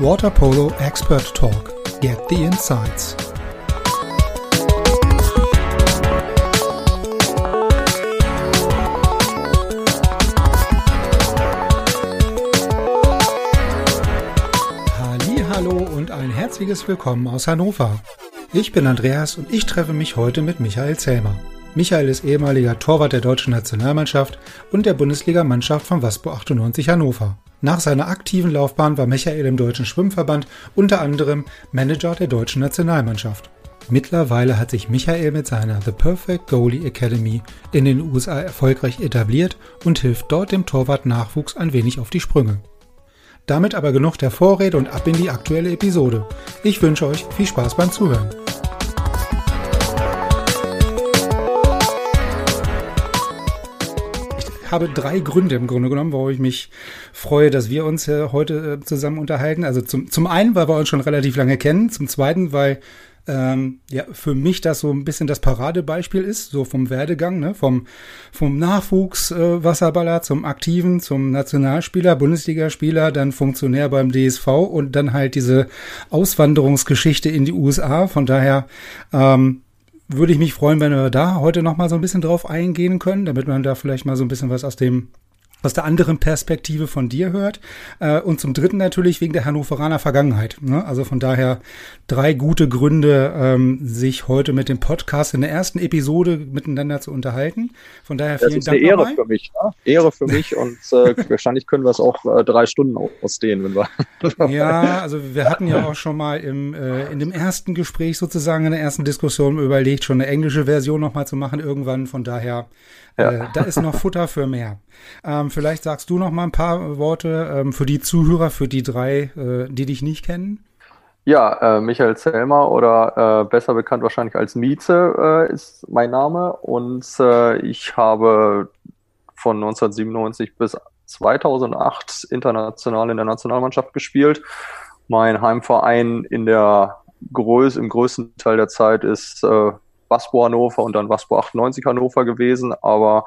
Water Polo Expert Talk. Get the insights. Hallo und ein herzliches Willkommen aus Hannover. Ich bin Andreas und ich treffe mich heute mit Michael Zellmer. Michael ist ehemaliger Torwart der deutschen Nationalmannschaft und der Bundesligamannschaft von Waspo 98 Hannover. Nach seiner aktiven Laufbahn war Michael im Deutschen Schwimmverband unter anderem Manager der deutschen Nationalmannschaft. Mittlerweile hat sich Michael mit seiner The Perfect Goalie Academy in den USA erfolgreich etabliert und hilft dort dem Torwart-Nachwuchs ein wenig auf die Sprünge. Damit aber genug der Vorrede und ab in die aktuelle Episode. Ich wünsche euch viel Spaß beim Zuhören. Habe drei Gründe im Grunde genommen, warum ich mich freue, dass wir uns äh, heute äh, zusammen unterhalten. Also zum, zum einen, weil wir uns schon relativ lange kennen. Zum zweiten, weil ähm, ja, für mich das so ein bisschen das Paradebeispiel ist, so vom Werdegang, ne? vom, vom Nachwuchs-Wasserballer äh, zum Aktiven, zum Nationalspieler, Bundesligaspieler, dann Funktionär beim DSV und dann halt diese Auswanderungsgeschichte in die USA. Von daher ähm, würde ich mich freuen, wenn wir da heute noch mal so ein bisschen drauf eingehen können, damit man da vielleicht mal so ein bisschen was aus dem aus der anderen Perspektive von dir hört. Äh, und zum Dritten natürlich wegen der Hannoveraner Vergangenheit. Ne? Also von daher drei gute Gründe, ähm, sich heute mit dem Podcast in der ersten Episode miteinander zu unterhalten. Von daher vielen das ist Dank. Eine Ehre nochmal. für mich. Ne? Ehre für mich und äh, wahrscheinlich können wir es auch äh, drei Stunden ausdehnen, wenn wir. ja, also wir hatten ja auch schon mal im, äh, in dem ersten Gespräch sozusagen in der ersten Diskussion überlegt, schon eine englische Version nochmal zu machen irgendwann. Von daher ja. Äh, da ist noch Futter für mehr. Ähm, vielleicht sagst du noch mal ein paar Worte ähm, für die Zuhörer, für die drei, äh, die dich nicht kennen. Ja, äh, Michael Zellmer oder äh, besser bekannt wahrscheinlich als Mieze äh, ist mein Name und äh, ich habe von 1997 bis 2008 international in der Nationalmannschaft gespielt. Mein Heimverein in der Größe, im größten Teil der Zeit ist äh, Waspo Hannover und dann Waspo 98 Hannover gewesen, aber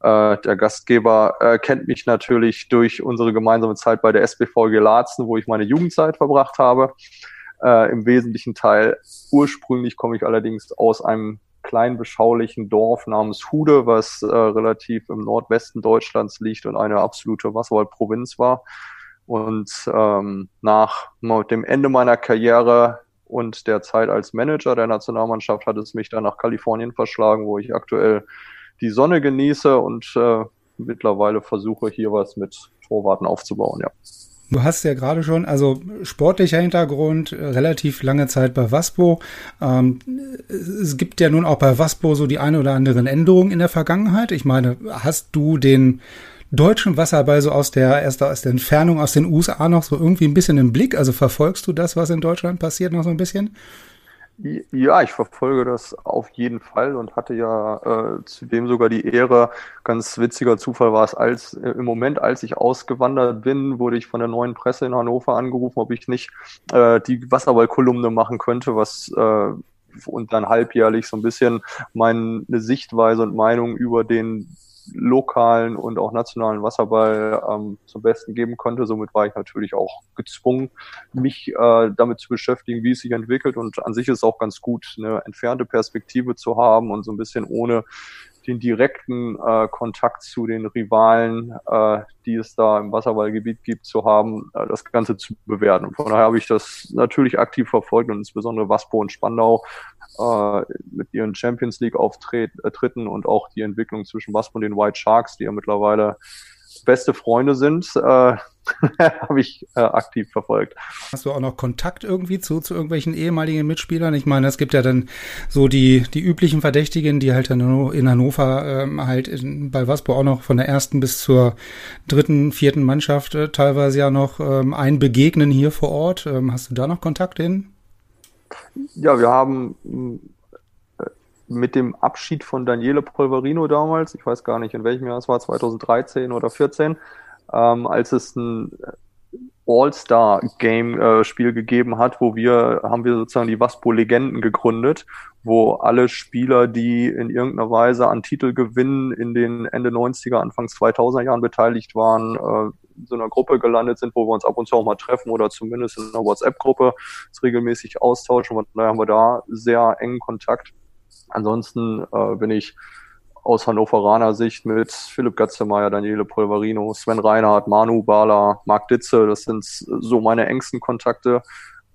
äh, der Gastgeber äh, kennt mich natürlich durch unsere gemeinsame Zeit bei der SBV Gelaatzen, wo ich meine Jugendzeit verbracht habe. Äh, Im wesentlichen Teil. Ursprünglich komme ich allerdings aus einem kleinen beschaulichen Dorf namens Hude, was äh, relativ im Nordwesten Deutschlands liegt und eine absolute Wasserwaldprovinz war. Und ähm, nach dem Ende meiner Karriere und der Zeit als Manager der Nationalmannschaft hat es mich dann nach Kalifornien verschlagen, wo ich aktuell die Sonne genieße und äh, mittlerweile versuche hier was mit Torwarten aufzubauen, ja. Du hast ja gerade schon, also sportlicher Hintergrund, relativ lange Zeit bei Waspo. Ähm, es gibt ja nun auch bei Waspo so die eine oder anderen Änderungen in der Vergangenheit. Ich meine, hast du den deutschen Wasserball so aus der, erst aus der Entfernung aus den USA noch so irgendwie ein bisschen im Blick? Also verfolgst du das, was in Deutschland passiert, noch so ein bisschen? Ja, ich verfolge das auf jeden Fall und hatte ja äh, zudem sogar die Ehre, ganz witziger Zufall war es, als äh, im Moment, als ich ausgewandert bin, wurde ich von der neuen Presse in Hannover angerufen, ob ich nicht äh, die Wasserballkolumne machen könnte, was äh, und dann halbjährlich so ein bisschen meine Sichtweise und Meinung über den lokalen und auch nationalen Wasserball ähm, zum Besten geben konnte. Somit war ich natürlich auch gezwungen, mich äh, damit zu beschäftigen, wie es sich entwickelt. Und an sich ist es auch ganz gut, eine entfernte Perspektive zu haben und so ein bisschen ohne den direkten äh, Kontakt zu den Rivalen, äh, die es da im Wasserballgebiet gibt, zu haben, äh, das Ganze zu bewerten. Und von daher habe ich das natürlich aktiv verfolgt und insbesondere Waspo und Spandau äh, mit ihren Champions League Auftritten und auch die Entwicklung zwischen Waspo und den White Sharks, die ja mittlerweile beste Freunde sind, äh, habe ich äh, aktiv verfolgt. Hast du auch noch Kontakt irgendwie zu, zu irgendwelchen ehemaligen Mitspielern? Ich meine, es gibt ja dann so die, die üblichen Verdächtigen, die halt dann in Hannover ähm, halt in, bei Waspo auch noch von der ersten bis zur dritten, vierten Mannschaft äh, teilweise ja noch ähm, ein Begegnen hier vor Ort. Ähm, hast du da noch Kontakt hin? Ja, wir haben mit dem Abschied von Daniele Polverino damals, ich weiß gar nicht in welchem Jahr es war, 2013 oder 14, ähm, als es ein All-Star-Game-Spiel äh, gegeben hat, wo wir, haben wir sozusagen die Waspo-Legenden gegründet, wo alle Spieler, die in irgendeiner Weise an Titelgewinnen in den Ende 90er, Anfang 2000er Jahren beteiligt waren, äh, so einer Gruppe gelandet sind, wo wir uns ab und zu auch mal treffen oder zumindest in einer WhatsApp-Gruppe regelmäßig austauschen. Und daher haben wir da sehr engen Kontakt. Ansonsten äh, bin ich aus Hannoveraner Sicht mit Philipp Gatzemeyer, Daniele Polverino, Sven Reinhardt, Manu Bala, Marc Ditze. Das sind so meine engsten Kontakte.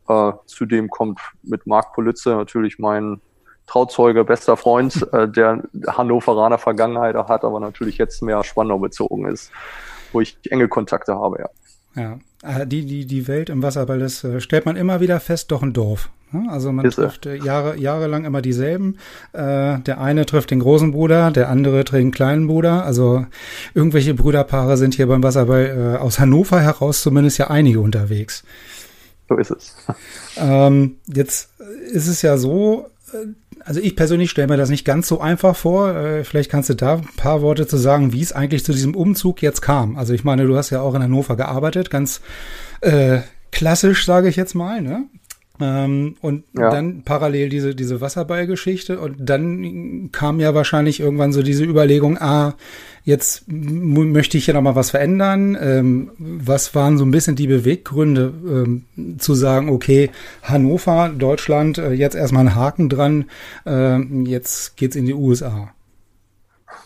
Äh, zudem kommt mit Marc Politze natürlich mein Trauzeuge, bester Freund, äh, der Hannoveraner Vergangenheit hat, aber natürlich jetzt mehr Spandau bezogen ist, wo ich enge Kontakte habe, ja. Ja, äh, die, die, die Welt im Wasserball, das äh, stellt man immer wieder fest, doch ein Dorf. Ne? Also man ist trifft äh, Jahre, jahrelang immer dieselben. Äh, der eine trifft den großen Bruder, der andere trifft den kleinen Bruder. Also irgendwelche Brüderpaare sind hier beim Wasserball aus Hannover heraus zumindest ja einige unterwegs. So ist es. Ähm, jetzt ist es ja so, also ich persönlich stelle mir das nicht ganz so einfach vor. Äh, vielleicht kannst du da ein paar Worte zu sagen, wie es eigentlich zu diesem Umzug jetzt kam. Also ich meine, du hast ja auch in Hannover gearbeitet, ganz äh, klassisch, sage ich jetzt mal, ne? Ähm, und ja. dann parallel diese, diese Wasserballgeschichte und dann kam ja wahrscheinlich irgendwann so diese Überlegung, ah, jetzt möchte ich hier nochmal was verändern. Ähm, was waren so ein bisschen die Beweggründe ähm, zu sagen, okay, Hannover, Deutschland, äh, jetzt erstmal einen Haken dran, äh, jetzt geht's in die USA?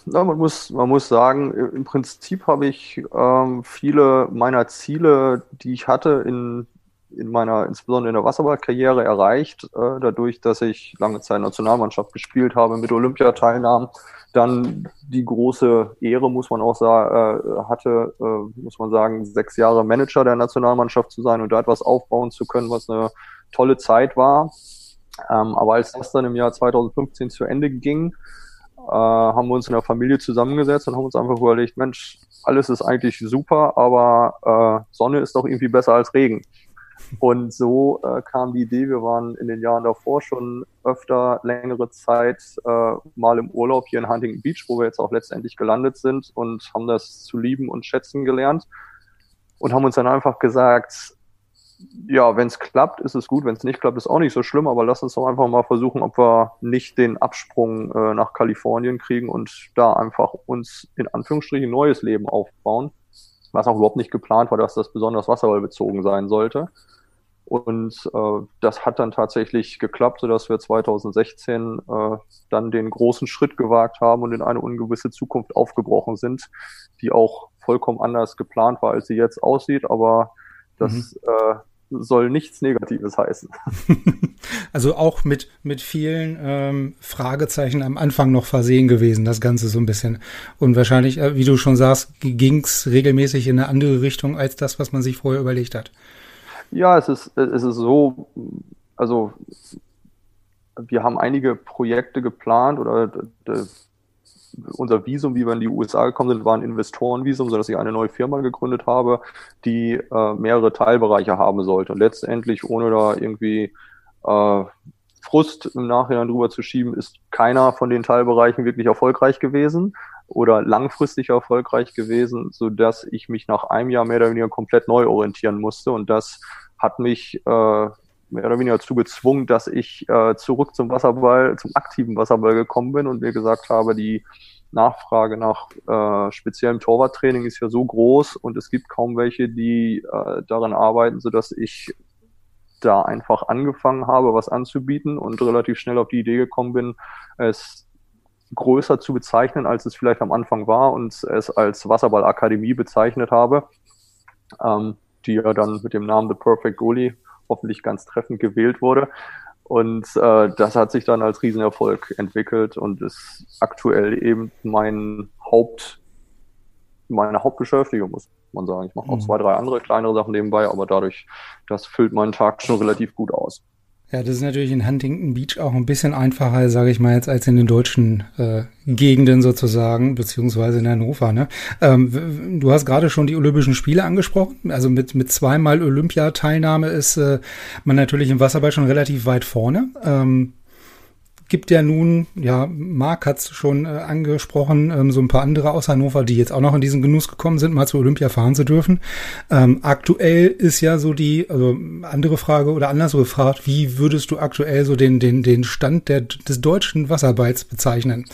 Na, man muss, man muss sagen, im Prinzip habe ich ähm, viele meiner Ziele, die ich hatte in in meiner, insbesondere in der Wasserballkarriere erreicht, äh, dadurch, dass ich lange Zeit Nationalmannschaft gespielt habe, mit Olympiateilnahmen, dann die große Ehre, muss man auch sagen, äh, hatte, äh, muss man sagen, sechs Jahre Manager der Nationalmannschaft zu sein und da etwas aufbauen zu können, was eine tolle Zeit war. Ähm, aber als das dann im Jahr 2015 zu Ende ging, äh, haben wir uns in der Familie zusammengesetzt und haben uns einfach überlegt, Mensch, alles ist eigentlich super, aber äh, Sonne ist doch irgendwie besser als Regen. Und so äh, kam die Idee, wir waren in den Jahren davor schon öfter längere Zeit äh, mal im Urlaub hier in Huntington Beach, wo wir jetzt auch letztendlich gelandet sind und haben das zu lieben und schätzen gelernt. Und haben uns dann einfach gesagt, ja, wenn es klappt, ist es gut, wenn es nicht klappt, ist auch nicht so schlimm, aber lass uns doch einfach mal versuchen, ob wir nicht den Absprung äh, nach Kalifornien kriegen und da einfach uns in Anführungsstrichen neues Leben aufbauen. Was auch überhaupt nicht geplant war, dass das besonders wasserballbezogen sein sollte. Und äh, das hat dann tatsächlich geklappt, sodass wir 2016 äh, dann den großen Schritt gewagt haben und in eine ungewisse Zukunft aufgebrochen sind, die auch vollkommen anders geplant war, als sie jetzt aussieht. Aber das mhm. äh, soll nichts Negatives heißen. Also auch mit, mit vielen ähm, Fragezeichen am Anfang noch versehen gewesen, das Ganze so ein bisschen. Und wahrscheinlich, äh, wie du schon sagst, ging es regelmäßig in eine andere Richtung als das, was man sich vorher überlegt hat. Ja, es ist, es ist so, also wir haben einige Projekte geplant oder unser Visum, wie wir in die USA gekommen sind, war ein Investorenvisum, sodass ich eine neue Firma gegründet habe, die äh, mehrere Teilbereiche haben sollte. Und letztendlich, ohne da irgendwie äh, Frust im Nachhinein drüber zu schieben, ist keiner von den Teilbereichen wirklich erfolgreich gewesen oder langfristig erfolgreich gewesen, so dass ich mich nach einem Jahr mehr oder weniger komplett neu orientieren musste. Und das hat mich äh, mehr oder weniger dazu gezwungen, dass ich äh, zurück zum Wasserball, zum aktiven Wasserball gekommen bin und mir gesagt habe, die Nachfrage nach äh, speziellem Torwarttraining ist ja so groß und es gibt kaum welche, die äh, daran arbeiten, so dass ich da einfach angefangen habe, was anzubieten und relativ schnell auf die Idee gekommen bin, es größer zu bezeichnen, als es vielleicht am Anfang war und es als Wasserballakademie bezeichnet habe, ähm, die ja dann mit dem Namen The Perfect Goalie hoffentlich ganz treffend gewählt wurde. Und äh, das hat sich dann als Riesenerfolg entwickelt und ist aktuell eben mein Haupt, meine Hauptbeschäftigung, muss man sagen. Ich mache auch mhm. zwei, drei andere kleinere Sachen nebenbei, aber dadurch, das füllt meinen Tag schon relativ gut aus. Ja, das ist natürlich in Huntington Beach auch ein bisschen einfacher, sage ich mal jetzt, als in den deutschen äh, Gegenden sozusagen, beziehungsweise in Hannover. Ne? Ähm, du hast gerade schon die Olympischen Spiele angesprochen. Also mit, mit zweimal Olympiateilnahme ist äh, man natürlich im Wasserball schon relativ weit vorne. Ähm, gibt ja nun, ja, Marc hat es schon äh, angesprochen, ähm, so ein paar andere aus Hannover, die jetzt auch noch in diesen Genuss gekommen sind, mal zur Olympia fahren zu dürfen. Ähm, aktuell ist ja so die, also andere Frage oder anders gefragt, wie würdest du aktuell so den, den, den Stand der, des deutschen Wasserballs bezeichnen?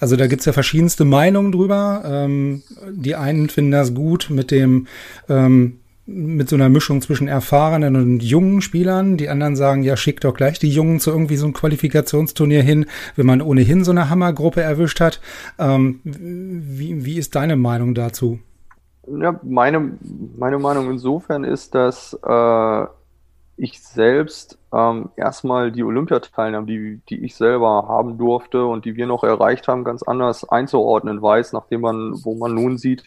Also da gibt's ja verschiedenste Meinungen drüber. Ähm, die einen finden das gut mit dem ähm, mit so einer Mischung zwischen erfahrenen und jungen Spielern. Die anderen sagen, ja, schick doch gleich die Jungen zu irgendwie so einem Qualifikationsturnier hin, wenn man ohnehin so eine Hammergruppe erwischt hat. Ähm, wie, wie ist deine Meinung dazu? Ja, meine, meine Meinung insofern ist, dass äh, ich selbst ähm, erstmal die Olympiateilnahme, die, die ich selber haben durfte und die wir noch erreicht haben, ganz anders einzuordnen weiß, nachdem man, wo man nun sieht,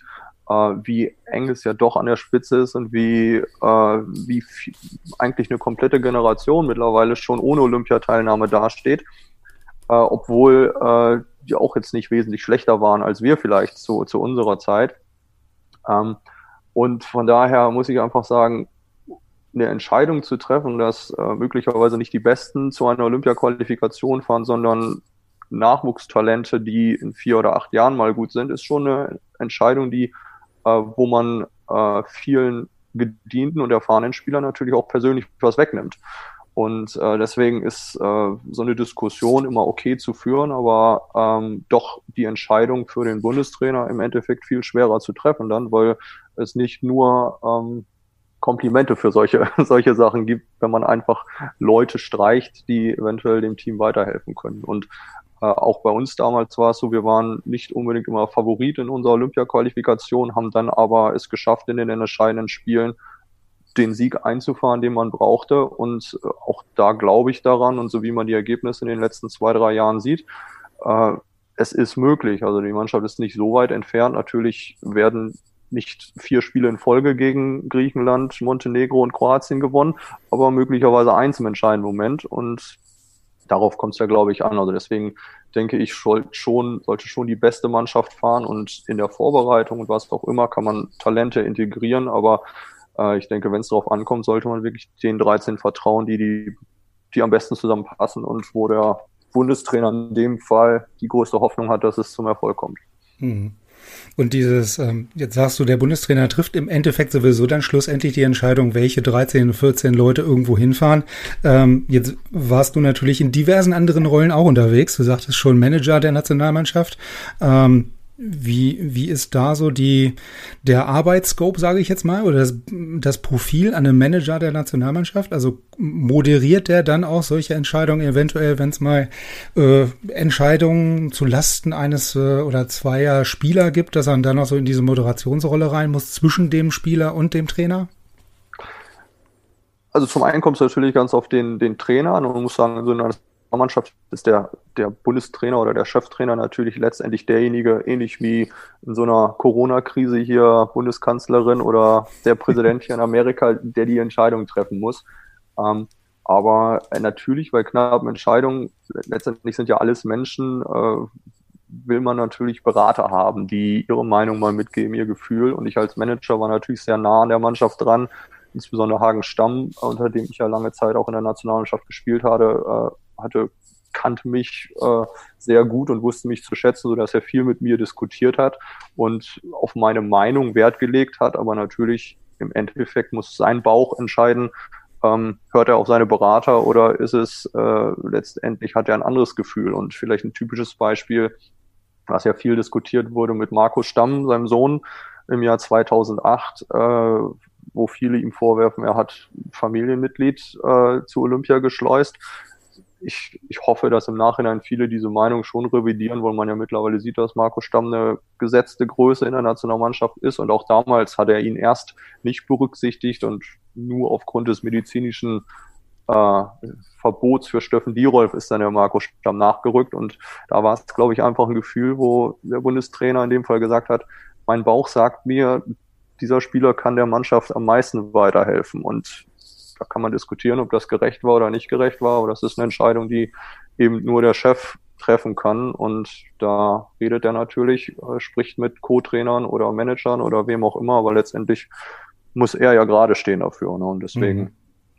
wie eng es ja doch an der Spitze ist und wie, äh, wie eigentlich eine komplette Generation mittlerweile schon ohne Olympiateilnahme dasteht, äh, obwohl äh, die auch jetzt nicht wesentlich schlechter waren als wir vielleicht zu, zu unserer Zeit. Ähm, und von daher muss ich einfach sagen, eine Entscheidung zu treffen, dass äh, möglicherweise nicht die Besten zu einer Olympia-Qualifikation fahren, sondern Nachwuchstalente, die in vier oder acht Jahren mal gut sind, ist schon eine Entscheidung, die äh, wo man äh, vielen gedienten und erfahrenen Spielern natürlich auch persönlich was wegnimmt. Und äh, deswegen ist äh, so eine Diskussion immer okay zu führen, aber ähm, doch die Entscheidung für den Bundestrainer im Endeffekt viel schwerer zu treffen dann, weil es nicht nur ähm, Komplimente für solche, solche Sachen gibt, wenn man einfach Leute streicht, die eventuell dem Team weiterhelfen können. Und äh, auch bei uns damals war es so, wir waren nicht unbedingt immer Favorit in unserer Olympia-Qualifikation, haben dann aber es geschafft, in den entscheidenden Spielen den Sieg einzufahren, den man brauchte. Und äh, auch da glaube ich daran und so wie man die Ergebnisse in den letzten zwei, drei Jahren sieht, äh, es ist möglich. Also die Mannschaft ist nicht so weit entfernt. Natürlich werden nicht vier Spiele in Folge gegen Griechenland, Montenegro und Kroatien gewonnen, aber möglicherweise eins im entscheidenden Moment. Und darauf kommt es ja, glaube ich, an. Also deswegen denke ich, schon, sollte schon die beste Mannschaft fahren und in der Vorbereitung und was auch immer kann man Talente integrieren, aber äh, ich denke, wenn es darauf ankommt, sollte man wirklich den 13 vertrauen, die, die, die am besten zusammenpassen und wo der Bundestrainer in dem Fall die größte Hoffnung hat, dass es zum Erfolg kommt. Mhm. Und dieses, ähm, jetzt sagst du, der Bundestrainer trifft im Endeffekt sowieso dann schlussendlich die Entscheidung, welche 13, 14 Leute irgendwo hinfahren. Ähm, jetzt warst du natürlich in diversen anderen Rollen auch unterwegs. Du sagtest schon Manager der Nationalmannschaft. Ähm, wie, wie ist da so die, der Arbeitsscope, sage ich jetzt mal, oder das, das Profil an einem Manager der Nationalmannschaft? Also moderiert der dann auch solche Entscheidungen eventuell, wenn es mal äh, Entscheidungen zu Lasten eines äh, oder zweier Spieler gibt, dass er dann auch so in diese Moderationsrolle rein muss zwischen dem Spieler und dem Trainer? Also zum einen kommt es natürlich ganz auf den, den Trainer und man muss sagen, so eine Mannschaft ist der, der Bundestrainer oder der Cheftrainer natürlich letztendlich derjenige, ähnlich wie in so einer Corona-Krise hier Bundeskanzlerin oder der Präsident hier in Amerika, der die Entscheidung treffen muss. Ähm, aber natürlich bei knappen Entscheidungen, letztendlich sind ja alles Menschen, äh, will man natürlich Berater haben, die ihre Meinung mal mitgeben, ihr Gefühl. Und ich als Manager war natürlich sehr nah an der Mannschaft dran, insbesondere Hagen Stamm, unter dem ich ja lange Zeit auch in der Nationalmannschaft gespielt hatte, äh, hatte, kannte mich äh, sehr gut und wusste mich zu schätzen, so dass er viel mit mir diskutiert hat und auf meine Meinung Wert gelegt hat. Aber natürlich im Endeffekt muss sein Bauch entscheiden, ähm, hört er auf seine Berater oder ist es äh, letztendlich hat er ein anderes Gefühl und vielleicht ein typisches Beispiel, was ja viel diskutiert wurde mit Markus Stamm, seinem Sohn im Jahr 2008, äh, wo viele ihm vorwerfen, er hat Familienmitglied äh, zu Olympia geschleust ich, ich hoffe, dass im Nachhinein viele diese Meinung schon revidieren, weil man ja mittlerweile sieht, dass Marco Stamm eine gesetzte Größe in der Nationalmannschaft ist. Und auch damals hat er ihn erst nicht berücksichtigt und nur aufgrund des medizinischen äh, Verbots für Steffen Dierolf ist dann der Marco Stamm nachgerückt. Und da war es, glaube ich, einfach ein Gefühl, wo der Bundestrainer in dem Fall gesagt hat, mein Bauch sagt mir, dieser Spieler kann der Mannschaft am meisten weiterhelfen. Und da kann man diskutieren, ob das gerecht war oder nicht gerecht war, aber das ist eine Entscheidung, die eben nur der Chef treffen kann. Und da redet er natürlich, äh, spricht mit Co-Trainern oder Managern oder wem auch immer, aber letztendlich muss er ja gerade stehen dafür. Ne? Und deswegen, mhm.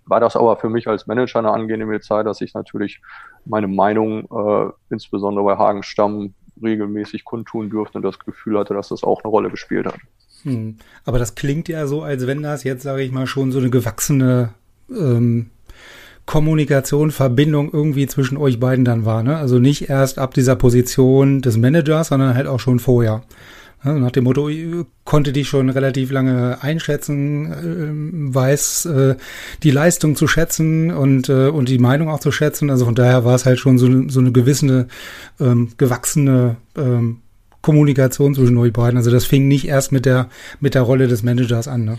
war das aber für mich als Manager eine angenehme Zeit, dass ich natürlich meine Meinung, äh, insbesondere bei Hagen Stamm, regelmäßig kundtun durfte und das Gefühl hatte, dass das auch eine Rolle gespielt hat. Hm. Aber das klingt ja so, als wenn das jetzt, sage ich mal, schon so eine gewachsene ähm, Kommunikation, Verbindung irgendwie zwischen euch beiden dann war. Ne? Also nicht erst ab dieser Position des Managers, sondern halt auch schon vorher. Also nach dem Motto, konnte dich schon relativ lange einschätzen, äh, weiß äh, die Leistung zu schätzen und, äh, und die Meinung auch zu schätzen. Also von daher war es halt schon so, so eine gewisse ähm, gewachsene ähm, Kommunikation zwischen euch beiden. Also das fing nicht erst mit der, mit der Rolle des Managers an. Ne?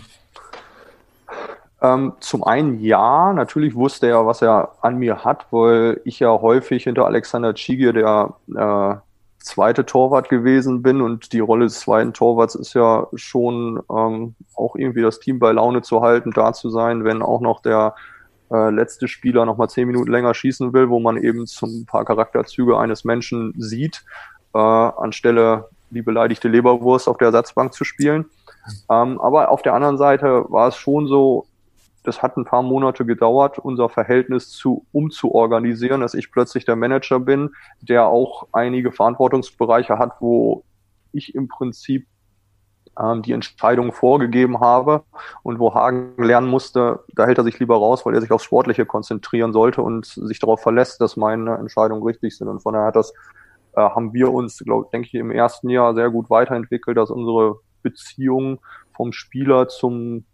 Ähm, zum einen ja, natürlich wusste er, was er an mir hat, weil ich ja häufig hinter Alexander Tschigier der äh, zweite Torwart gewesen bin und die Rolle des zweiten Torwarts ist ja schon ähm, auch irgendwie das Team bei Laune zu halten, da zu sein, wenn auch noch der äh, letzte Spieler noch mal zehn Minuten länger schießen will, wo man eben zum paar Charakterzüge eines Menschen sieht äh, anstelle die beleidigte Leberwurst auf der Ersatzbank zu spielen. Ähm, aber auf der anderen Seite war es schon so, das hat ein paar Monate gedauert, unser Verhältnis zu umzuorganisieren, dass ich plötzlich der Manager bin, der auch einige Verantwortungsbereiche hat, wo ich im Prinzip ähm, die Entscheidung vorgegeben habe und wo Hagen lernen musste, da hält er sich lieber raus, weil er sich aufs Sportliche konzentrieren sollte und sich darauf verlässt, dass meine Entscheidungen richtig sind. Und von daher hat das äh, haben wir uns, glaube denke ich, im ersten Jahr sehr gut weiterentwickelt, dass unsere Beziehung vom Spieler zum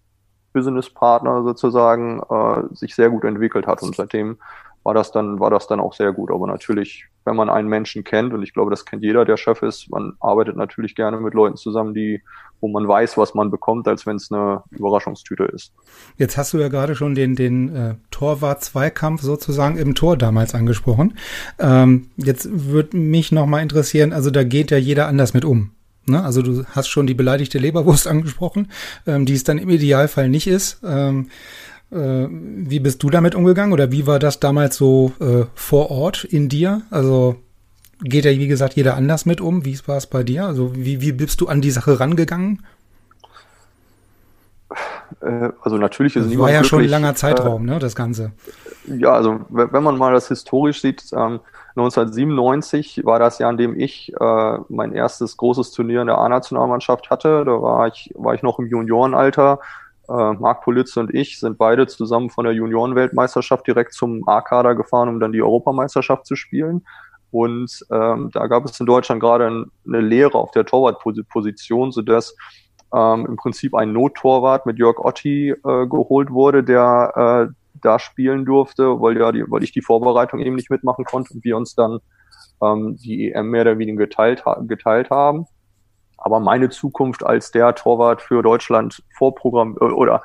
Businesspartner sozusagen äh, sich sehr gut entwickelt hat und seitdem war das dann war das dann auch sehr gut. Aber natürlich, wenn man einen Menschen kennt und ich glaube, das kennt jeder, der Chef ist, man arbeitet natürlich gerne mit Leuten zusammen, die wo man weiß, was man bekommt, als wenn es eine Überraschungstüte ist. Jetzt hast du ja gerade schon den, den äh, Torwart-Zweikampf sozusagen im Tor damals angesprochen. Ähm, jetzt würde mich nochmal interessieren, also da geht ja jeder anders mit um. Ne? Also du hast schon die beleidigte Leberwurst angesprochen, ähm, die es dann im Idealfall nicht ist. Ähm, äh, wie bist du damit umgegangen oder wie war das damals so äh, vor Ort in dir? Also geht ja, wie gesagt, jeder anders mit um. Wie war es bei dir? Also wie, wie bist du an die Sache rangegangen? Äh, also natürlich ist es war ja schon ein langer Zeitraum, äh, ne, das Ganze. Ja, also wenn man mal das historisch sieht, ähm, 1997 war das Jahr, in dem ich äh, mein erstes großes Turnier in der A-Nationalmannschaft hatte. Da war ich, war ich noch im Juniorenalter. Äh, Marc Politze und ich sind beide zusammen von der Juniorenweltmeisterschaft direkt zum A-Kader gefahren, um dann die Europameisterschaft zu spielen. Und ähm, da gab es in Deutschland gerade eine Lehre auf der Torwartposition, sodass ähm, im Prinzip ein Nottorwart mit Jörg Otti äh, geholt wurde, der äh, da spielen durfte, weil, ja die, weil ich die Vorbereitung eben nicht mitmachen konnte und wir uns dann ähm, die EM mehr oder weniger geteilt, geteilt haben. Aber meine Zukunft als der Torwart für Deutschland vorprogrammiert oder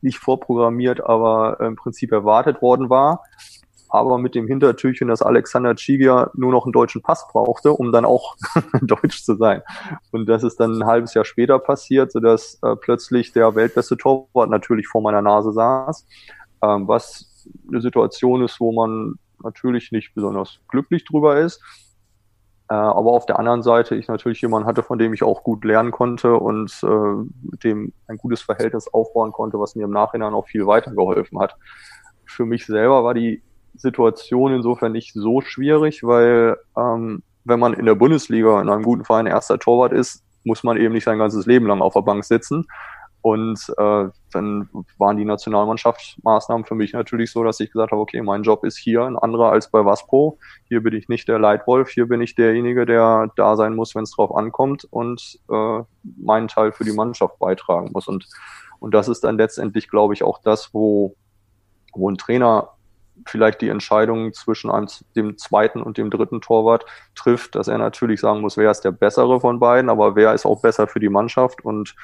nicht vorprogrammiert, aber im Prinzip erwartet worden war aber mit dem Hintertürchen, dass Alexander Chigia nur noch einen deutschen Pass brauchte, um dann auch deutsch zu sein. Und das ist dann ein halbes Jahr später passiert, sodass äh, plötzlich der weltbeste Torwart natürlich vor meiner Nase saß, ähm, was eine Situation ist, wo man natürlich nicht besonders glücklich drüber ist. Äh, aber auf der anderen Seite ich natürlich jemanden hatte, von dem ich auch gut lernen konnte und äh, mit dem ein gutes Verhältnis aufbauen konnte, was mir im Nachhinein auch viel weitergeholfen hat. Für mich selber war die Situation insofern nicht so schwierig, weil ähm, wenn man in der Bundesliga in einem guten Verein erster Torwart ist, muss man eben nicht sein ganzes Leben lang auf der Bank sitzen. Und äh, dann waren die Nationalmannschaftsmaßnahmen für mich natürlich so, dass ich gesagt habe, okay, mein Job ist hier ein anderer als bei Waspro. Hier bin ich nicht der Leitwolf, hier bin ich derjenige, der da sein muss, wenn es drauf ankommt und äh, meinen Teil für die Mannschaft beitragen muss. Und, und das ist dann letztendlich, glaube ich, auch das, wo, wo ein Trainer vielleicht die Entscheidung zwischen einem, dem zweiten und dem dritten Torwart trifft, dass er natürlich sagen muss, wer ist der bessere von beiden, aber wer ist auch besser für die Mannschaft und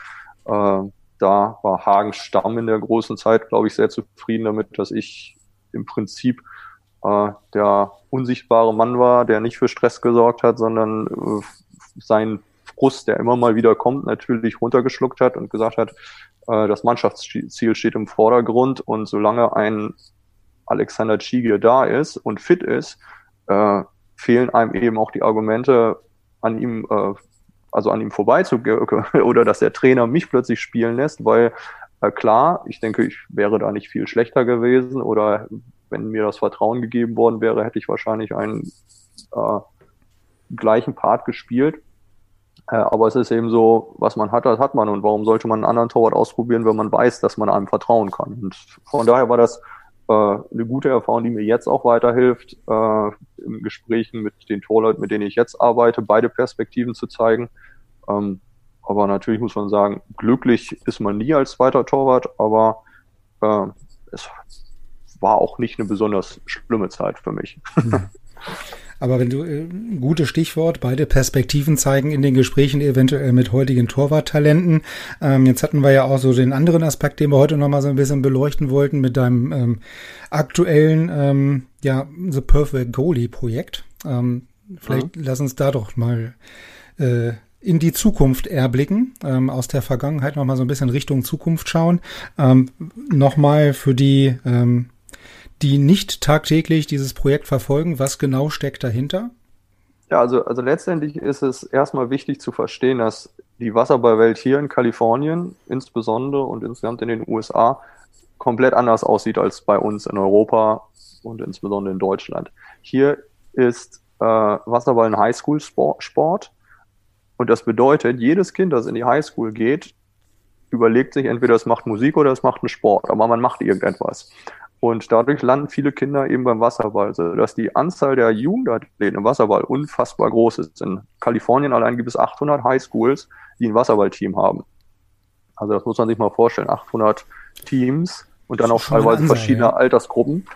äh, da war Hagen Stamm in der großen Zeit, glaube ich, sehr zufrieden damit, dass ich im Prinzip äh, der unsichtbare Mann war, der nicht für Stress gesorgt hat, sondern äh, seinen Frust, der immer mal wieder kommt, natürlich runtergeschluckt hat und gesagt hat, äh, das Mannschaftsziel steht im Vordergrund und solange ein Alexander Chigier da ist und fit ist, äh, fehlen einem eben auch die Argumente, an ihm, äh, also an ihm vorbeizugehen oder dass der Trainer mich plötzlich spielen lässt, weil Äh, klar, ich denke, ich wäre da nicht viel schlechter gewesen oder wenn mir das Vertrauen gegeben worden wäre, hätte ich wahrscheinlich einen äh, gleichen Part gespielt. Äh, aber es ist eben so, was man hat, das hat man. Und warum sollte man einen anderen Torwart ausprobieren, wenn man weiß, dass man einem vertrauen kann? Und von daher war das äh, eine gute Erfahrung, die mir jetzt auch weiterhilft, äh, in Gesprächen mit den Torleuten, mit denen ich jetzt arbeite, beide Perspektiven zu zeigen. Ähm, aber natürlich muss man sagen, glücklich ist man nie als zweiter Torwart, aber äh, es war auch nicht eine besonders schlimme Zeit für mich. Aber wenn du, äh, gutes Stichwort, beide Perspektiven zeigen in den Gesprächen eventuell mit heutigen Torwarttalenten. Ähm, jetzt hatten wir ja auch so den anderen Aspekt, den wir heute nochmal so ein bisschen beleuchten wollten mit deinem ähm, aktuellen, ähm, ja, The Perfect Goalie Projekt. Ähm, vielleicht ja. lass uns da doch mal äh, in die Zukunft erblicken, ähm, aus der Vergangenheit nochmal so ein bisschen Richtung Zukunft schauen. Ähm, nochmal für die ähm, die nicht tagtäglich dieses Projekt verfolgen, was genau steckt dahinter? Ja, also, also letztendlich ist es erstmal wichtig zu verstehen, dass die Wasserballwelt hier in Kalifornien insbesondere und insgesamt in den USA komplett anders aussieht als bei uns in Europa und insbesondere in Deutschland. Hier ist äh, Wasserball ein Highschool-Sport und das bedeutet, jedes Kind, das in die Highschool geht, überlegt sich entweder es macht Musik oder es macht einen Sport, aber man macht irgendetwas. Und dadurch landen viele Kinder eben beim Wasserball, sodass die Anzahl der Jugendathleten im Wasserball unfassbar groß ist. In Kalifornien allein gibt es 800 Highschools, die ein Wasserballteam haben. Also das muss man sich mal vorstellen, 800 Teams und dann auch teilweise Ansehen, verschiedene ja. Altersgruppen,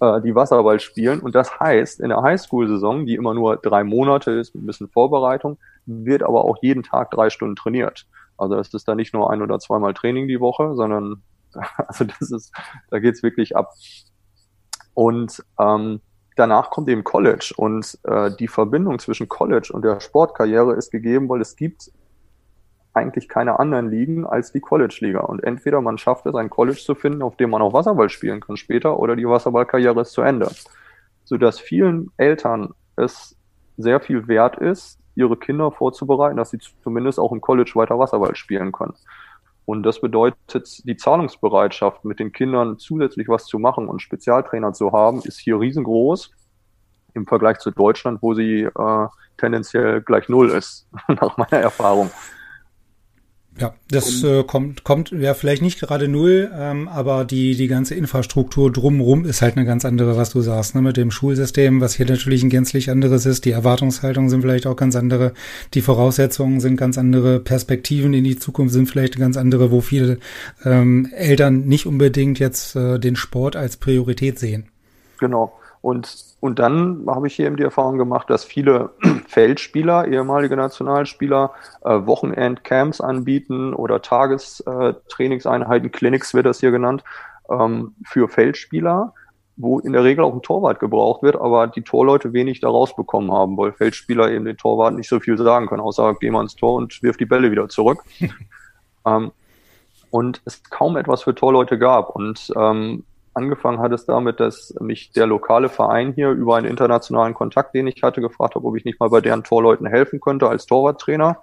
äh, die Wasserball spielen. Und das heißt, in der Highschool-Saison, die immer nur drei Monate ist, mit ein bisschen Vorbereitung, wird aber auch jeden Tag drei Stunden trainiert. Also es ist da nicht nur ein oder zweimal Training die Woche, sondern Also das ist, da geht's wirklich ab. Und ähm, danach kommt eben College und äh, die Verbindung zwischen College und der Sportkarriere ist gegeben, weil es gibt eigentlich keine anderen Ligen als die College-Liga. Und entweder man schafft es, ein College zu finden, auf dem man auch Wasserball spielen kann später, oder die Wasserballkarriere ist zu Ende. Sodass vielen Eltern es sehr viel wert ist, ihre Kinder vorzubereiten, dass sie zumindest auch im College weiter Wasserball spielen können. Und das bedeutet, die Zahlungsbereitschaft, mit den Kindern zusätzlich was zu machen und Spezialtrainer zu haben, ist hier riesengroß im Vergleich zu Deutschland, wo sie äh, tendenziell gleich null ist, nach meiner Erfahrung. Ja, das äh, kommt, kommt ja vielleicht nicht gerade null, ähm, aber die, die ganze Infrastruktur drumrum ist halt eine ganz andere, was du sagst, ne? mit dem Schulsystem, was hier natürlich ein gänzlich anderes ist. Die Erwartungshaltungen sind vielleicht auch ganz andere, die Voraussetzungen sind ganz andere, Perspektiven in die Zukunft sind vielleicht ganz andere, wo viele ähm, Eltern nicht unbedingt jetzt äh, den Sport als Priorität sehen. Genau. Und, und dann habe ich hier eben die Erfahrung gemacht, dass viele Feldspieler, ehemalige Nationalspieler, äh, Wochenendcamps anbieten oder Tagestrainingseinheiten, Clinics wird das hier genannt, ähm, für Feldspieler, wo in der Regel auch ein Torwart gebraucht wird, aber die Torleute wenig daraus bekommen haben, weil Feldspieler eben den Torwart nicht so viel sagen können, außer geh mal ins Tor und wirf die Bälle wieder zurück. ähm, und es kaum etwas für Torleute gab. Und ähm, Angefangen hat es damit, dass mich der lokale Verein hier über einen internationalen Kontakt, den ich hatte, gefragt hat, ob ich nicht mal bei deren Torleuten helfen könnte als Torwarttrainer,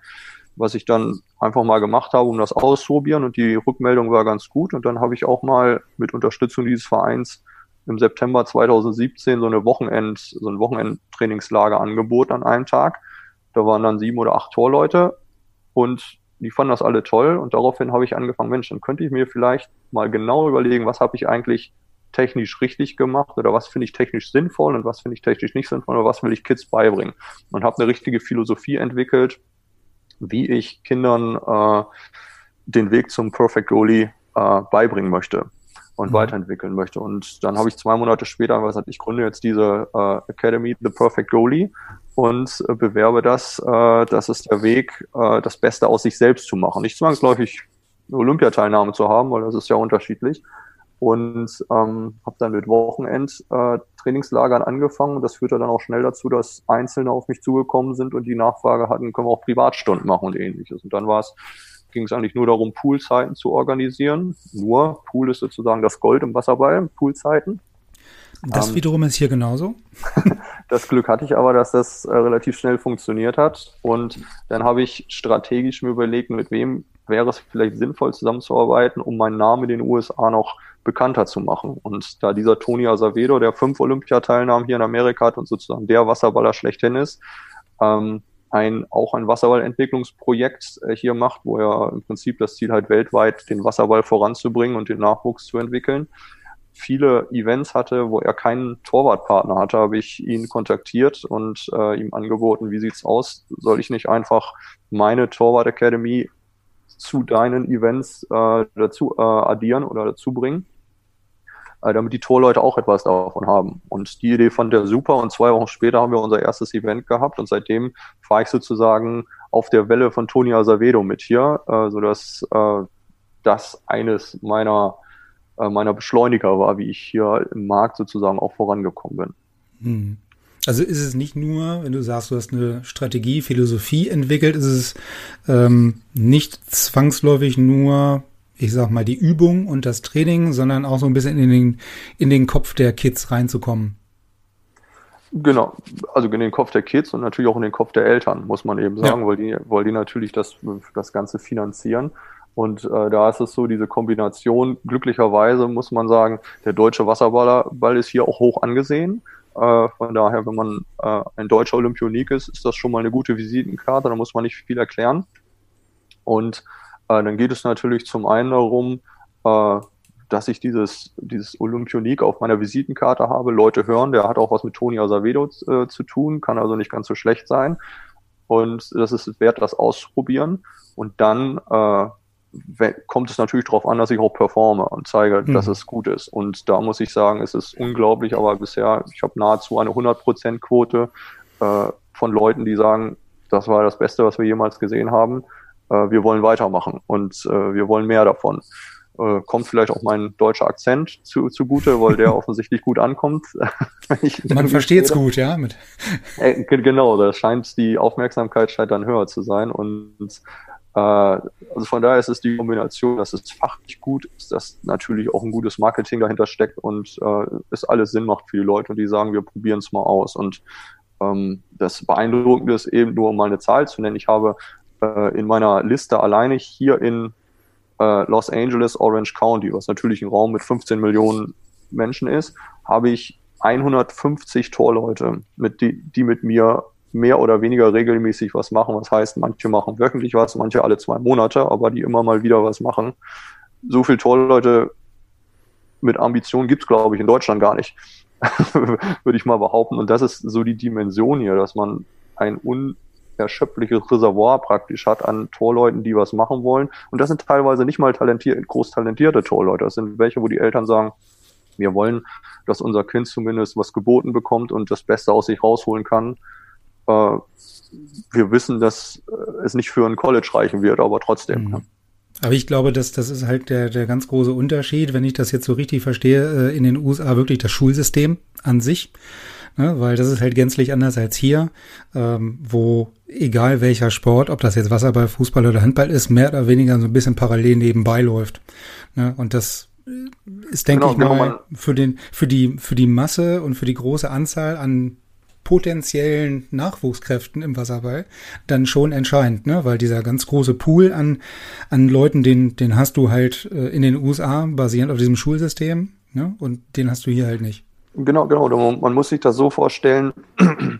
was ich dann einfach mal gemacht habe, um das auszuprobieren. Und die Rückmeldung war ganz gut. Und dann habe ich auch mal mit Unterstützung dieses Vereins im September 2017 so eine Wochenend, so ein Wochenendtrainingslager angeboten an einem Tag. Da waren dann sieben oder acht Torleute. Und die fanden das alle toll. Und daraufhin habe ich angefangen, Mensch, dann könnte ich mir vielleicht mal genau überlegen, was habe ich eigentlich technisch richtig gemacht oder was finde ich technisch sinnvoll und was finde ich technisch nicht sinnvoll oder was will ich Kids beibringen. Und habe eine richtige Philosophie entwickelt, wie ich Kindern äh, den Weg zum Perfect Goalie äh, beibringen möchte und mhm. weiterentwickeln möchte. Und dann habe ich zwei Monate später gesagt, ich gründe jetzt diese äh, Academy, The Perfect Goalie und äh, bewerbe das. Äh, das ist der Weg, äh, das Beste aus sich selbst zu machen. Nicht zwangsläufig eine Olympiateilnahme zu haben, weil das ist ja unterschiedlich, und ähm, habe dann mit Wochenend-Trainingslagern äh, angefangen. Das führte dann auch schnell dazu, dass Einzelne auf mich zugekommen sind und die Nachfrage hatten, können wir auch Privatstunden machen und ähnliches. Und dann war es ging es eigentlich nur darum, Poolzeiten zu organisieren. Nur, Pool ist sozusagen das Gold im Wasserball, Poolzeiten. Das ähm, wiederum ist hier genauso. das Glück hatte ich aber, dass das äh, relativ schnell funktioniert hat. Und dann habe ich strategisch mir überlegt, mit wem wäre es vielleicht sinnvoll zusammenzuarbeiten, um meinen Namen in den USA noch bekannter zu machen. Und da dieser Tony Azevedo, der fünf Olympiateilnahmen hier in Amerika hat und sozusagen der Wasserballer schlechthin ist, ähm, ein, auch ein Wasserballentwicklungsprojekt äh, hier macht, wo er im Prinzip das Ziel hat, weltweit den Wasserball voranzubringen und den Nachwuchs zu entwickeln. Viele Events hatte, wo er keinen Torwartpartner hatte, habe ich ihn kontaktiert und äh, ihm angeboten, wie sieht's aus? Soll ich nicht einfach meine Torwart Academy zu deinen Events äh, dazu äh, addieren oder dazu bringen? Äh, damit die Torleute auch etwas davon haben. Und die Idee fand er super und zwei Wochen später haben wir unser erstes Event gehabt und seitdem fahre ich sozusagen auf der Welle von Toni Azevedo mit hier, äh, sodass äh, das eines meiner, äh, meiner Beschleuniger war, wie ich hier im Markt sozusagen auch vorangekommen bin. Hm. Also ist es nicht nur, wenn du sagst, du hast eine Strategie, Philosophie entwickelt, ist es ähm, nicht zwangsläufig nur ich sag mal, die Übung und das Training, sondern auch so ein bisschen in den, in den Kopf der Kids reinzukommen. Genau, also in den Kopf der Kids und natürlich auch in den Kopf der Eltern, muss man eben sagen, ja. weil, die, weil die natürlich das, das Ganze finanzieren. Und äh, da ist es so, diese Kombination, glücklicherweise muss man sagen, der deutsche Wasserball ist hier auch hoch angesehen. Äh, von daher, wenn man äh, ein deutscher Olympionik ist, ist das schon mal eine gute Visitenkarte, da muss man nicht viel erklären. Und äh, dann geht es natürlich zum einen darum, äh, dass ich dieses, dieses Olympionik auf meiner Visitenkarte habe. Leute hören, der hat auch was mit Toni Azevedo äh, zu tun, kann also nicht ganz so schlecht sein. Und das ist wert, das auszuprobieren. Und dann äh, kommt es natürlich darauf an, dass ich auch performe und zeige, mhm. dass es gut ist. Und da muss ich sagen, es ist unglaublich, aber bisher, ich habe nahezu eine 100%-Quote äh, von Leuten, die sagen, das war das Beste, was wir jemals gesehen haben äh, wir wollen weitermachen und äh, wir wollen mehr davon. Äh, kommt vielleicht auch mein deutscher Akzent zu, zugute, weil der offensichtlich gut ankommt. Man versteht es gut, ja. Mit. Äh, genau, da scheint die Aufmerksamkeit scheint dann höher zu sein und äh, also von daher ist es die Kombination, dass es fachlich gut ist, dass natürlich auch ein gutes Marketing dahinter steckt und äh, es alles Sinn macht für die Leute, die sagen, wir probieren es mal aus. Und ähm, das Beeindruckende ist eben nur, um mal eine Zahl zu nennen. Ich habe äh, in meiner Liste alleine hier in äh, Los Angeles, Orange County, was natürlich ein Raum mit 15 Millionen Menschen ist, habe ich 150 Torleute, mit die, die mit mir mehr oder weniger regelmäßig was machen. Was heißt, manche machen wöchentlich was, manche alle zwei Monate, aber die immer mal wieder was machen. So viel Torleute mit Ambition gibt's glaube ich, in Deutschland gar nicht. Würde ich mal behaupten. Und das ist so die Dimension hier, dass man ein un erschöpfliches Reservoir praktisch hat an Torleuten, die was machen wollen. Und das sind teilweise nicht mal talentiert, groß talentierte Torleute. Das sind welche, wo die Eltern sagen, wir wollen, dass unser Kind zumindest was geboten bekommt und das Beste aus sich rausholen kann. Äh, wir wissen, dass äh, es nicht für ein College reichen wird, aber trotzdem. Mhm. Aber ich glaube, dass das ist halt der, der ganz große Unterschied, wenn ich das jetzt so richtig verstehe, äh, in den USA wirklich das Schulsystem an sich ne? weil das ist halt gänzlich anders als hier, ähm, wo egal welcher Sport, ob das jetzt Wasserball, Fußball oder Handball ist, mehr oder weniger so ein bisschen parallel nebenbei läuft. Ne? Und das ist, denke genau, ich genau, mal, für den, für die, für die Masse und für die große Anzahl an potenziellen Nachwuchskräften im Wasserball dann schon entscheidend, ne? Weil dieser ganz große Pool an, an Leuten, den, den hast du halt äh, in den USA basierend auf diesem Schulsystem, ne? Und den hast du hier halt nicht. Genau, genau. Man muss sich das so vorstellen,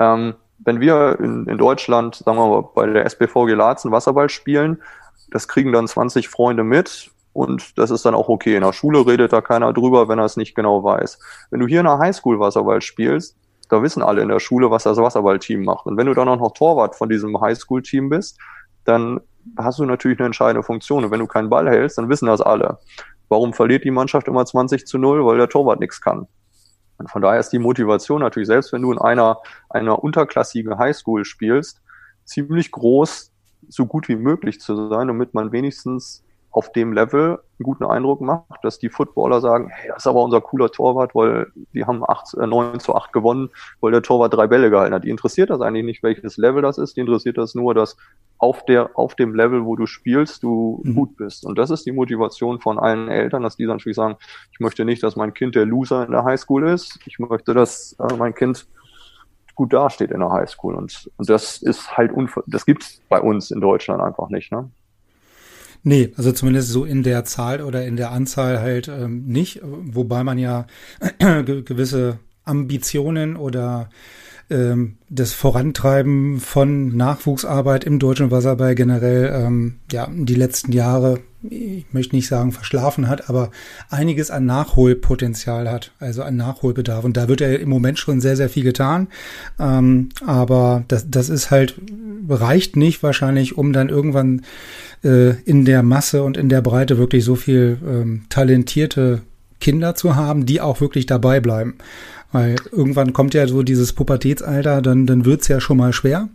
ähm, wenn wir in, in, Deutschland, sagen wir mal, bei der SBVG Laatzen Wasserball spielen, das kriegen dann 20 Freunde mit und das ist dann auch okay. In der Schule redet da keiner drüber, wenn er es nicht genau weiß. Wenn du hier in der Highschool Wasserball spielst, da wissen alle in der Schule, was das Wasserballteam macht. Und wenn du dann auch noch Torwart von diesem Highschool-Team bist, dann hast du natürlich eine entscheidende Funktion. Und wenn du keinen Ball hältst, dann wissen das alle. Warum verliert die Mannschaft immer 20 zu 0? Weil der Torwart nichts kann. Und von daher ist die Motivation natürlich, selbst wenn du in einer, einer unterklassigen Highschool spielst, ziemlich groß, so gut wie möglich zu sein, damit man wenigstens auf dem Level einen guten Eindruck macht, dass die Footballer sagen, hey, das ist aber unser cooler Torwart, weil die haben 8, äh, 9 zu 8 gewonnen, weil der Torwart drei Bälle gehalten hat. Die interessiert das eigentlich nicht, welches Level das ist, die interessiert das nur, dass auf der, auf dem Level, wo du spielst, du mhm. gut bist. Und das ist die Motivation von allen Eltern, dass die dann natürlich sagen, ich möchte nicht, dass mein Kind der Loser in der Highschool ist. Ich möchte, dass äh, mein Kind gut dasteht in der Highschool. Und, und das ist halt, das gibt's bei uns in Deutschland einfach nicht, ne? Nee, also zumindest so in der Zahl oder in der Anzahl halt ähm, nicht, wobei man ja gewisse Ambitionen oder ähm, das Vorantreiben von Nachwuchsarbeit im deutschen Wasserball generell ähm, ja die letzten Jahre, ich möchte nicht sagen verschlafen hat, aber einiges an Nachholpotenzial hat, also an Nachholbedarf. Und da wird ja im Moment schon sehr, sehr viel getan. Ähm, aber das, das ist halt, reicht nicht wahrscheinlich, um dann irgendwann äh, in der Masse und in der Breite wirklich so viel ähm, talentierte Kinder zu haben, die auch wirklich dabei bleiben. Weil irgendwann kommt ja so dieses Pubertätsalter, dann, dann wird's ja schon mal schwer,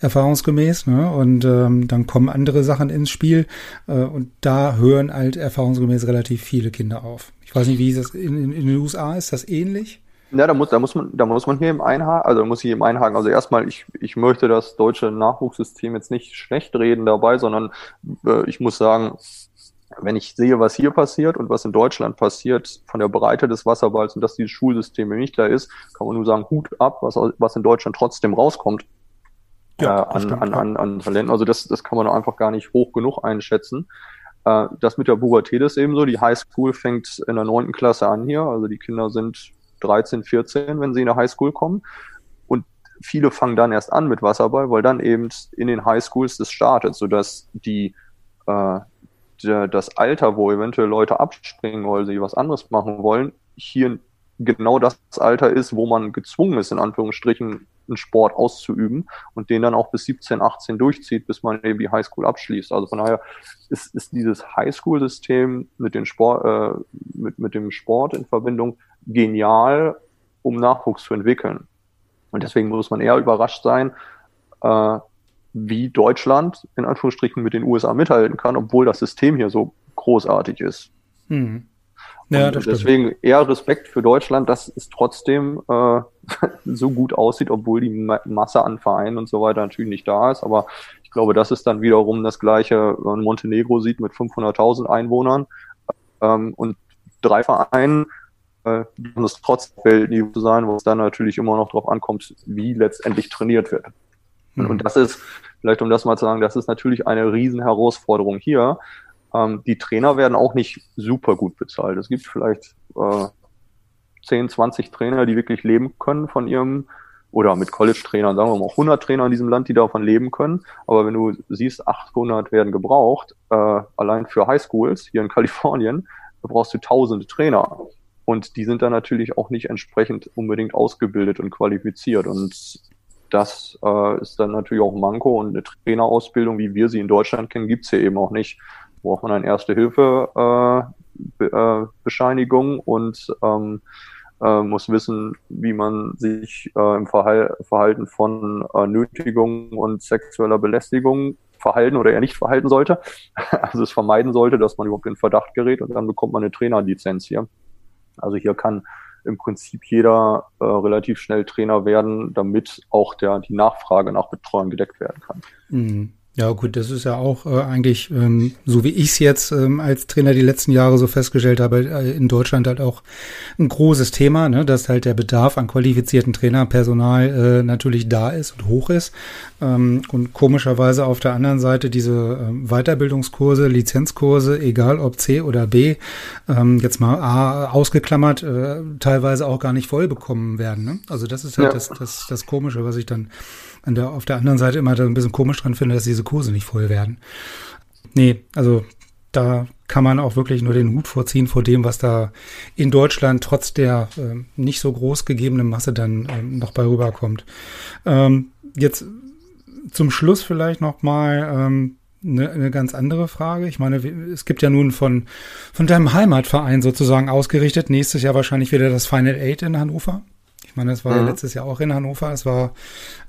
erfahrungsgemäß. Ne? Und ähm, dann kommen andere Sachen ins Spiel. Äh, und da hören halt erfahrungsgemäß relativ viele Kinder auf. Ich weiß nicht, wie ist das in, in, in den USA? Ist das ähnlich? Ja, da muss, da muss man, da muss man hier eben einhaken, also muss ich eben einhaken. Also erstmal, ich, ich möchte das deutsche Nachwuchssystem jetzt nicht schlecht reden dabei, sondern äh, ich muss sagen, wenn ich sehe, was hier passiert und was in Deutschland passiert, von der Breite des Wasserballs und dass dieses Schulsystem nicht da ist, kann man nur sagen, Hut ab, was, was in Deutschland trotzdem rauskommt ja, äh, an, an, an, an Talenten. Also das, das kann man einfach gar nicht hoch genug einschätzen. Äh, das mit der Pubertät ist ebenso. Die Highschool fängt in der neunten Klasse an hier. Also die Kinder sind 13, 14, wenn sie in der Highschool kommen. Und viele fangen dann erst an mit Wasserball, weil dann eben in den Highschools das startet, sodass die äh, das Alter, wo eventuell Leute abspringen, weil sie was anderes machen wollen, hier genau das Alter ist, wo man gezwungen ist, in Anführungsstrichen, einen Sport auszuüben und den dann auch bis 17, 18 durchzieht, bis man eben die Highschool abschließt. Also von daher ist, ist dieses Highschool-System mit, äh, mit, mit dem Sport in Verbindung genial, um Nachwuchs zu entwickeln. Und deswegen muss man eher überrascht sein, äh, wie Deutschland in Anführungsstrichen mit den USA mithalten kann, obwohl das System hier so großartig ist. Mhm. Ja, deswegen stimmt. eher Respekt für Deutschland, dass es trotzdem äh, so gut aussieht, obwohl die Masse an Vereinen und so weiter natürlich nicht da ist. Aber ich glaube, das ist dann wiederum das Gleiche, wenn man Montenegro sieht mit 500.000 Einwohnern ähm, und drei Vereinen, äh, um es trotz Weltniveau zu sein, wo es dann natürlich immer noch darauf ankommt, wie letztendlich trainiert wird. Mhm. Und das ist, vielleicht um das mal zu sagen, das ist natürlich eine Riesenherausforderung hier. Ähm, die Trainer werden auch nicht super gut bezahlt. Es gibt vielleicht äh, 10, 20 Trainer, die wirklich leben können von ihrem oder mit College-Trainern, sagen wir mal auch 100 Trainer in diesem Land, die davon leben können. Aber wenn du siehst, 800 werden gebraucht, äh, allein für Highschools hier in Kalifornien, da brauchst du tausende Trainer. Und die sind dann natürlich auch nicht entsprechend unbedingt ausgebildet und qualifiziert. Und das äh, ist dann natürlich auch ein Manko und eine Trainerausbildung, wie wir sie in Deutschland kennen, gibt's hier eben auch nicht. Braucht man eine Erste-Hilfe-Bescheinigung äh, äh, und ähm, äh, muss wissen, wie man sich äh, im Verhal Verhalten von äh, Nötigung und sexueller Belästigung verhalten oder eher nicht verhalten sollte. Also es vermeiden sollte, dass man überhaupt in Verdacht gerät und dann bekommt man eine Trainerlizenz hier. Also hier kann im Prinzip jeder äh, relativ schnell Trainer werden, damit auch der, die Nachfrage nach Betreuung gedeckt werden kann. Mhm. Ja, gut, das ist ja auch äh, eigentlich, ähm, so wie ich es jetzt ähm, als Trainer die letzten Jahre so festgestellt habe, äh, in Deutschland halt auch ein großes Thema, ne, dass halt der Bedarf an qualifizierten Trainerpersonal äh, natürlich da ist und hoch ist. Ähm, und komischerweise auf der anderen Seite diese äh, Weiterbildungskurse, Lizenzkurse, egal ob C oder B, ähm, jetzt mal A ausgeklammert, äh, teilweise auch gar nicht voll bekommen werden. Ne? Also das ist halt ja. das, das, das Komische, was ich dann an der, auf der anderen Seite immer da ein bisschen komisch dran finde, dass diese Kurse nicht voll werden. Nee, also da kann man auch wirklich nur den Hut vorziehen vor dem, was da in Deutschland trotz der äh, nicht so groß gegebenen Masse dann ähm, noch bei rüberkommt. Ähm, jetzt zum Schluss vielleicht noch mal ähm, eine, eine ganz andere Frage. Ich meine, es gibt ja nun von, von deinem Heimatverein sozusagen ausgerichtet, nächstes Jahr wahrscheinlich wieder das Final Eight in Hannover. Ich meine, das war mhm. ja letztes Jahr auch in Hannover. Es war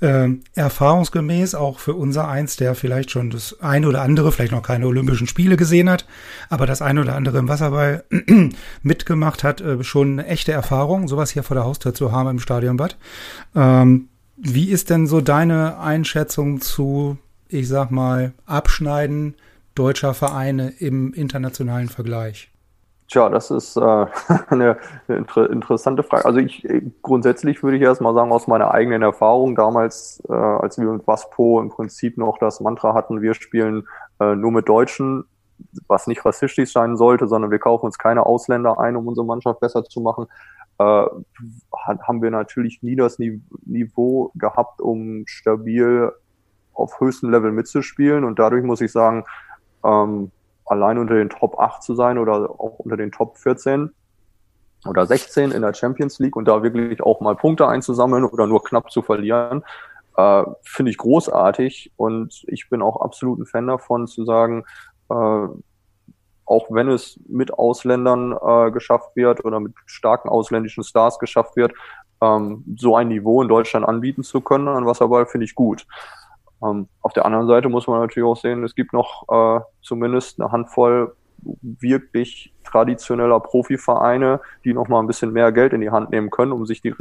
äh, erfahrungsgemäß auch für unser Eins, der vielleicht schon das eine oder andere, vielleicht noch keine Olympischen Spiele gesehen hat, aber das eine oder andere im Wasserball mitgemacht hat, äh, schon eine echte Erfahrung, sowas hier vor der Haustür zu haben im Stadionbad. Ähm, wie ist denn so deine Einschätzung zu, ich sag mal, Abschneiden deutscher Vereine im internationalen Vergleich? Tja, das ist äh, eine, inter interessante Frage. Also ich grundsätzlich würde ich erstmal sagen, aus meiner eigenen Erfahrung, damals, äh, als wir mit Waspo im Prinzip noch das Mantra hatten, wir spielen äh, nur mit Deutschen, was nicht rassistisch sein sollte, sondern wir kaufen uns keine Ausländer ein, um unsere Mannschaft besser zu machen, äh, haben wir natürlich nie das Niveau gehabt, um stabil auf höchstem Level mitzuspielen. Und dadurch muss ich sagen, ähm, allein unter den Top 8 zu sein oder auch unter den Top 14 oder 16 in der Champions League und da wirklich auch mal Punkte einzusammeln oder nur knapp zu verlieren, äh, finde ich großartig. Und ich bin auch absolut ein Fan davon zu sagen, äh, auch wenn es mit Ausländern äh, geschafft wird oder mit starken ausländischen Stars geschafft wird, ähm, so ein Niveau in Deutschland anbieten zu können an Wasserball, finde ich gut. Ähm, auf der anderen Seite muss man natürlich auch sehen, es gibt noch äh, zumindest eine Handvoll wirklich traditioneller Profivereine, die noch mal ein bisschen mehr Geld in die Hand nehmen können, um sich die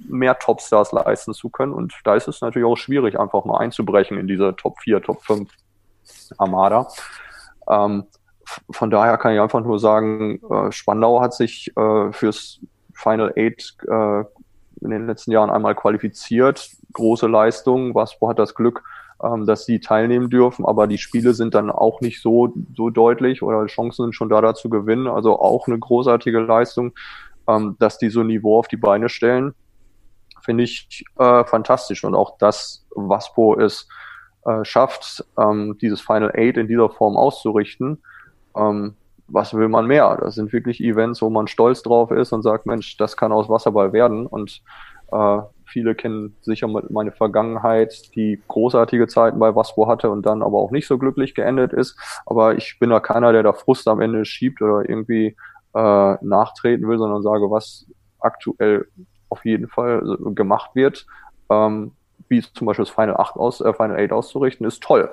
mehr Topstars leisten zu können. Und da ist es natürlich auch schwierig, einfach mal einzubrechen in diese Top 4, Top 5 Armada. Ähm, von daher kann ich einfach nur sagen, äh, Spandau hat sich äh, fürs Final Eight äh, in den letzten Jahren einmal qualifiziert. Große Leistung. Waspo hat das Glück, ähm, dass sie teilnehmen dürfen, aber die Spiele sind dann auch nicht so, so deutlich oder Chancen sind schon da, da zu gewinnen. Also auch eine großartige Leistung, ähm, dass die so ein Niveau auf die Beine stellen. Finde ich äh, fantastisch. Und auch das, Waspo es äh, schafft, ähm, dieses Final Eight in dieser Form auszurichten, ähm, was will man mehr? Das sind wirklich Events, wo man stolz drauf ist und sagt, Mensch, das kann aus Wasserball werden. Und äh, viele kennen sicher meine Vergangenheit, die großartige Zeiten bei Waspo hatte und dann aber auch nicht so glücklich geendet ist. Aber ich bin da keiner, der da Frust am Ende schiebt oder irgendwie äh, nachtreten will, sondern sage, was aktuell auf jeden Fall gemacht wird, ähm, wie zum Beispiel das Final 8 aus, äh, Final 8 auszurichten, ist toll.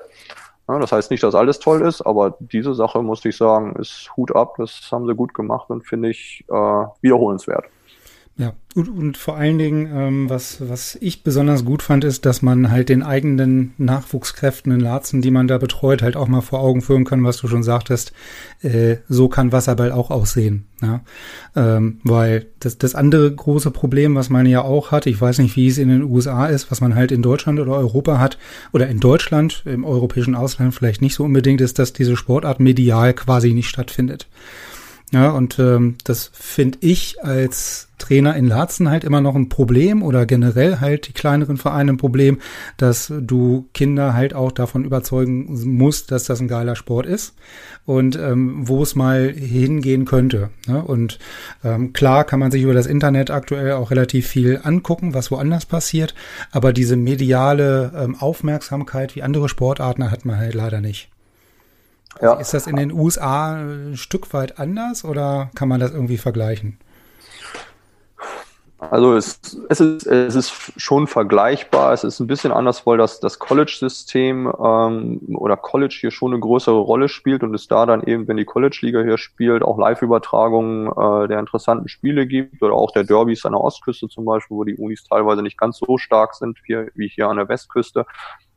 Ja, das heißt nicht, dass alles toll ist, aber diese Sache, muss ich sagen, ist Hut ab. Das haben sie gut gemacht und finde ich äh, wiederholenswert. Ja, und, und vor allen Dingen, ähm, was, was ich besonders gut fand, ist, dass man halt den eigenen Nachwuchskräften in Laatzen, die man da betreut, halt auch mal vor Augen führen kann, was du schon sagtest, äh, so kann Wasserball auch aussehen. Ja? Ähm, weil das, das andere große Problem, was man ja auch hat, ich weiß nicht, wie es in den USA ist, was man halt in Deutschland oder Europa hat, oder in Deutschland, im europäischen Ausland vielleicht nicht so unbedingt, ist, dass diese Sportart medial quasi nicht stattfindet. Ja, und ähm, das finde ich als Trainer in Laatzen halt immer noch ein Problem oder generell halt die kleineren Vereine ein Problem, dass du Kinder halt auch davon überzeugen musst, dass das ein geiler Sport ist und ähm, wo es mal hingehen könnte. Ne? Und ähm, klar kann man sich über das Internet aktuell auch relativ viel angucken, was woanders passiert, aber diese mediale ähm, Aufmerksamkeit wie andere Sportarten hat man halt leider nicht. Ja. Ist das in den USA ein Stück weit anders oder kann man das irgendwie vergleichen? Also es, es, ist, es ist schon vergleichbar. Es ist ein bisschen anders, weil das, das College-System ähm, oder College hier schon eine größere Rolle spielt und es da dann eben, wenn die College-Liga hier spielt, auch Live-Übertragungen äh, der interessanten Spiele gibt oder auch der Derbys an der Ostküste zum Beispiel, wo die Unis teilweise nicht ganz so stark sind wie, wie hier an der Westküste,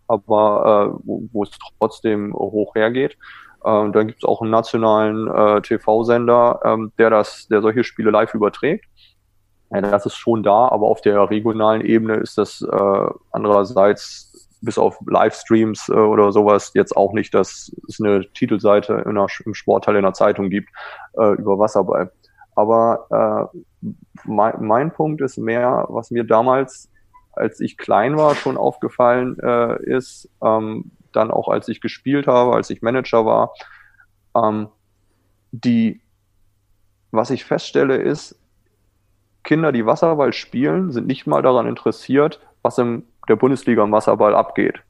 aber äh, wo, wo es trotzdem hoch hergeht. Ähm, dann gibt es auch einen nationalen äh, TV-Sender, ähm, der das, der solche Spiele live überträgt. Ja, das ist schon da, aber auf der regionalen Ebene ist das äh, andererseits bis auf Livestreams äh, oder sowas jetzt auch nicht, dass es eine Titelseite in einer, im Sportteil in der Zeitung gibt äh, über Wasserball. Aber äh, mein, mein Punkt ist mehr, was mir damals, als ich klein war, schon aufgefallen äh, ist, ähm, dann auch als ich gespielt habe, als ich Manager war, ähm, die, was ich feststelle, ist, Kinder, die Wasserball spielen, sind nicht mal daran interessiert, was in der Bundesliga im Wasserball abgeht.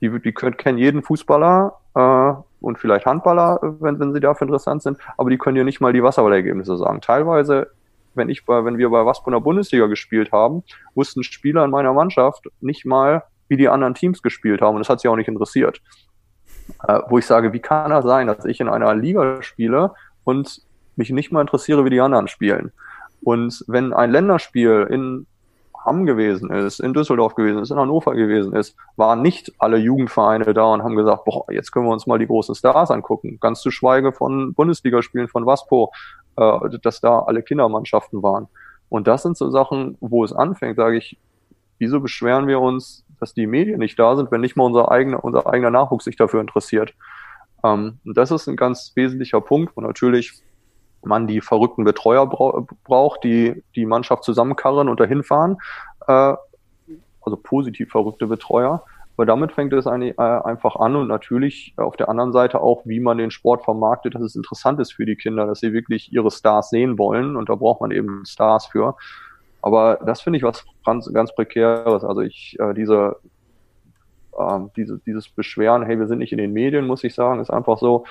Die, die können, kennen jeden Fußballer äh, und vielleicht Handballer, wenn, wenn sie dafür interessant sind, aber die können dir nicht mal die Wasserballergebnisse sagen. Teilweise, wenn ich bei, wenn wir bei Waspo in der Bundesliga gespielt haben, wussten Spieler in meiner Mannschaft nicht mal, wie die anderen Teams gespielt haben. Und das hat sie auch nicht interessiert. Äh, wo ich sage, wie kann das sein, dass ich in einer Liga spiele und mich nicht mal interessiere, wie die anderen spielen? Und wenn ein Länderspiel in Hamm gewesen ist, in Düsseldorf gewesen ist, in Hannover gewesen ist, waren nicht alle Jugendvereine da und haben gesagt, boah, jetzt können wir uns mal die großen Stars angucken. Ganz zu schweige von Bundesligaspielen von Waspo, äh, dass da alle Kindermannschaften waren. Und das sind so Sachen, wo es anfängt, sage ich, wieso beschweren wir uns, dass die Medien nicht da sind, wenn nicht mal unser eigener, unser eigener Nachwuchs sich dafür interessiert. Ähm, und das ist ein ganz wesentlicher Punkt, wo natürlich man die verrückten Betreuer bra braucht, die die Mannschaft zusammenkarren und dahin fahren. Äh, also positiv verrückte Betreuer. Aber damit fängt es eigentlich, äh, einfach an und natürlich auf der anderen Seite auch, wie man den Sport vermarktet, dass es interessant ist für die Kinder, dass sie wirklich ihre Stars sehen wollen und da braucht man eben Stars für. Aber das finde ich was ganz, ganz prekäres. Also ich, äh, diese, äh, diese, dieses Beschweren, hey, wir sind nicht in den Medien, muss ich sagen, ist einfach so,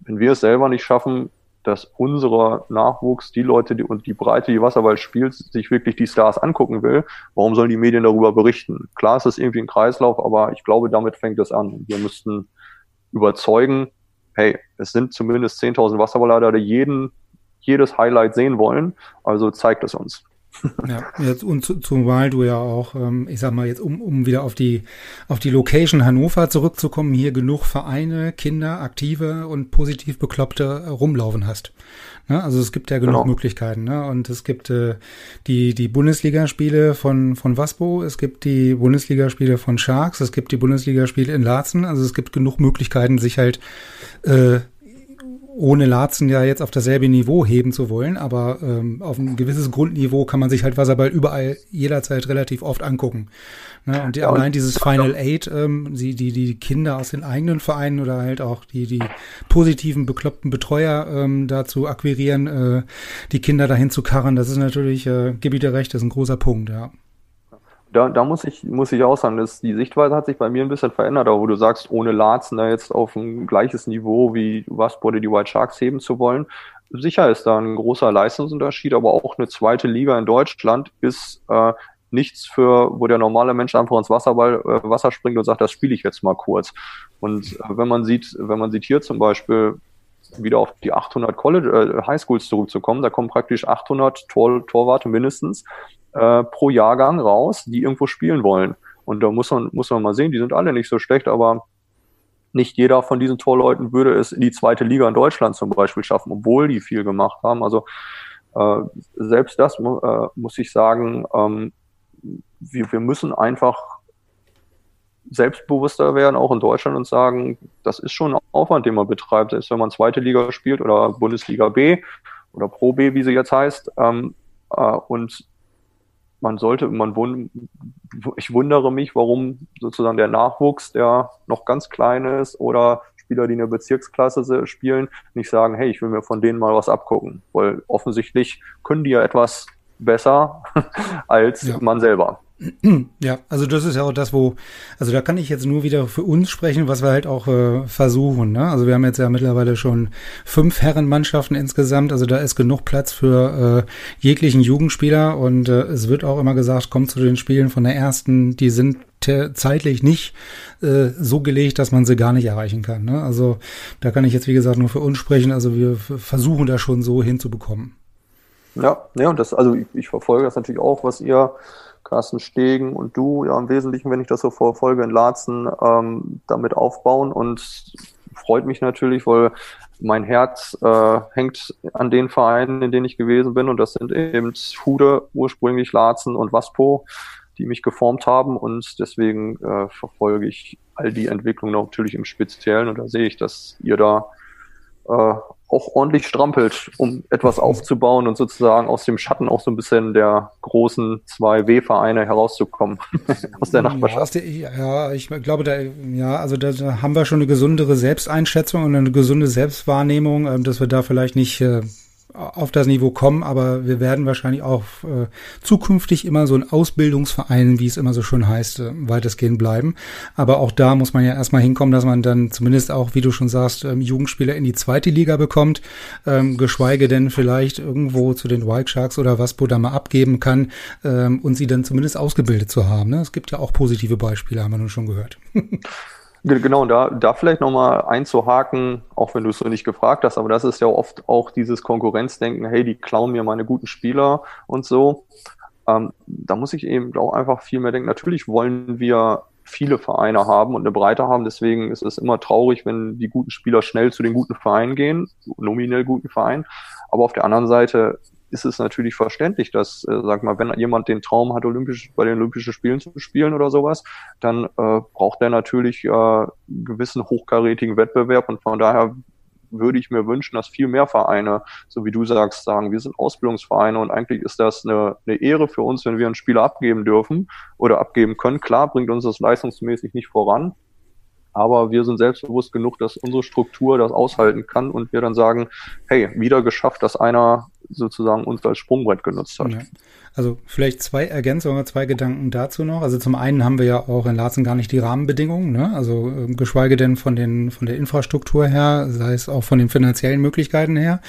wenn wir es selber nicht schaffen, dass unserer Nachwuchs, die Leute die, und die Breite, die Wasserball spielt, sich wirklich die Stars angucken will, warum sollen die Medien darüber berichten? Klar ist das irgendwie ein Kreislauf, aber ich glaube, damit fängt es an. Wir müssten überzeugen, hey, es sind zumindest 10.000 Wasserballer, die jeden, jedes Highlight sehen wollen, also zeigt es uns. Ja, jetzt und zumal du ja auch, ähm, ich sag mal jetzt, um, um wieder auf die auf die Location Hannover zurückzukommen, hier genug Vereine, Kinder, aktive und positiv Bekloppte rumlaufen hast. Ne? Also es gibt ja genug genau. Möglichkeiten. Ne? Und es gibt äh, die die Bundesligaspiele von von Waspo, es gibt die Bundesligaspiele von Sharks, es gibt die Bundesligaspiele in Laatzen. Also es gibt genug Möglichkeiten, sich halt äh, ohne Larzen ja jetzt auf dasselbe Niveau heben zu wollen, aber ähm, auf ein gewisses Grundniveau kann man sich halt Wasserball überall jederzeit relativ oft angucken. Ne? Und die, ja, allein und dieses Final Eight, ähm, die, die, die Kinder aus den eigenen Vereinen oder halt auch die, die positiven, bekloppten Betreuer ähm, dazu akquirieren, äh, die Kinder dahin zu karren, das ist natürlich, äh, gebe ich dir recht, das ist ein großer Punkt, ja da, da muss ich, muss ich auch sagen, dass die Sichtweise hat sich bei mir ein bisschen verändert, aber wo du sagst, ohne Larzen da jetzt auf ein gleiches Niveau wie was wurde die White Sharks heben zu wollen. Sicher ist da ein großer Leistungsunterschied, aber auch eine zweite Liga in Deutschland ist äh, nichts für, wo der normale Mensch einfach ins Wasserball, äh, Wasser springt und sagt, das spiele ich jetzt mal kurz. Und äh, wenn man sieht, wenn man sieht hier zum Beispiel, wieder auf die 800 College, äh, Highschools zurückzukommen, da kommen praktisch 800 Tor, Torwarte mindestens äh, pro Jahrgang raus, die irgendwo spielen wollen. Und da muss man, muss man mal sehen, die sind alle nicht so schlecht, aber nicht jeder von diesen Torleuten würde es in die zweite Liga in Deutschland zum Beispiel schaffen, obwohl die viel gemacht haben. Also äh, selbst das äh, muss ich sagen, ähm, wir, wir müssen einfach selbstbewusster werden, auch in Deutschland und sagen, das ist schon ein Aufwand, den man betreibt. Selbst wenn man zweite Liga spielt oder Bundesliga B oder Pro B, wie sie jetzt heißt. Ähm, äh, und man sollte, man wund, ich wundere mich, warum sozusagen der Nachwuchs, der noch ganz klein ist oder Spieler, die in der Bezirksklasse spielen, nicht sagen, hey, ich will mir von denen mal was abgucken, weil offensichtlich können die ja etwas besser als ja. man selber. Ja, also das ist ja auch das, wo, also da kann ich jetzt nur wieder für uns sprechen, was wir halt auch äh, versuchen. Ne? Also wir haben jetzt ja mittlerweile schon fünf Herrenmannschaften insgesamt, also da ist genug Platz für äh, jeglichen Jugendspieler und äh, es wird auch immer gesagt, kommt zu den Spielen von der ersten, die sind zeitlich nicht äh, so gelegt, dass man sie gar nicht erreichen kann. Ne? Also da kann ich jetzt wie gesagt nur für uns sprechen. Also wir versuchen da schon so hinzubekommen. Ja, ja und das, also ich, ich verfolge das natürlich auch, was ihr Carsten Stegen und du ja im Wesentlichen, wenn ich das so verfolge, in Laatzen ähm, damit aufbauen. Und freut mich natürlich, weil mein Herz äh, hängt an den Vereinen, in denen ich gewesen bin. Und das sind eben Hude, ursprünglich Laatzen und Waspo, die mich geformt haben. Und deswegen äh, verfolge ich all die Entwicklungen natürlich im Speziellen. Und da sehe ich, dass ihr da äh, auch ordentlich strampelt, um etwas aufzubauen und sozusagen aus dem Schatten auch so ein bisschen der großen zwei W-Vereine herauszukommen aus der Nachbarschaft. Ja, ich glaube, da, ja, also da, da, haben wir schon eine gesundere Selbsteinschätzung und eine gesunde Selbstwahrnehmung, äh, dass wir da vielleicht nicht äh, auf das Niveau kommen, aber wir werden wahrscheinlich auch äh, zukünftig immer so ein Ausbildungsverein, wie es immer so schön heißt, äh, weitestgehend bleiben. Aber auch da muss man ja erstmal hinkommen, dass man dann zumindest auch, wie du schon sagst, ähm, Jugendspieler in die zweite Liga bekommt, ähm, geschweige denn vielleicht irgendwo zu den White Sharks oder was, wo da mal abgeben kann ähm, und sie dann zumindest ausgebildet zu haben. Ne? Es gibt ja auch positive Beispiele, haben wir nun schon gehört. Genau, da, da vielleicht nochmal einzuhaken, auch wenn du es so nicht gefragt hast, aber das ist ja oft auch dieses Konkurrenzdenken, hey, die klauen mir meine guten Spieler und so. Ähm, da muss ich eben auch einfach viel mehr denken. Natürlich wollen wir viele Vereine haben und eine Breite haben, deswegen ist es immer traurig, wenn die guten Spieler schnell zu den guten Vereinen gehen, nominell guten Vereinen. Aber auf der anderen Seite ist es natürlich verständlich, dass, äh, sag mal, wenn jemand den Traum hat, Olympisch, bei den Olympischen Spielen zu spielen oder sowas, dann äh, braucht er natürlich äh, einen gewissen hochkarätigen Wettbewerb und von daher würde ich mir wünschen, dass viel mehr Vereine, so wie du sagst, sagen, wir sind Ausbildungsvereine und eigentlich ist das eine, eine Ehre für uns, wenn wir einen Spieler abgeben dürfen oder abgeben können. Klar bringt uns das leistungsmäßig nicht voran, aber wir sind selbstbewusst genug, dass unsere Struktur das aushalten kann und wir dann sagen, hey, wieder geschafft, dass einer sozusagen uns als Sprungbrett genutzt hat. Ja. Also vielleicht zwei Ergänzungen, zwei Gedanken dazu noch. Also zum einen haben wir ja auch in Laatzen gar nicht die Rahmenbedingungen, ne? also äh, geschweige denn von den von der Infrastruktur her, sei es auch von den finanziellen Möglichkeiten her.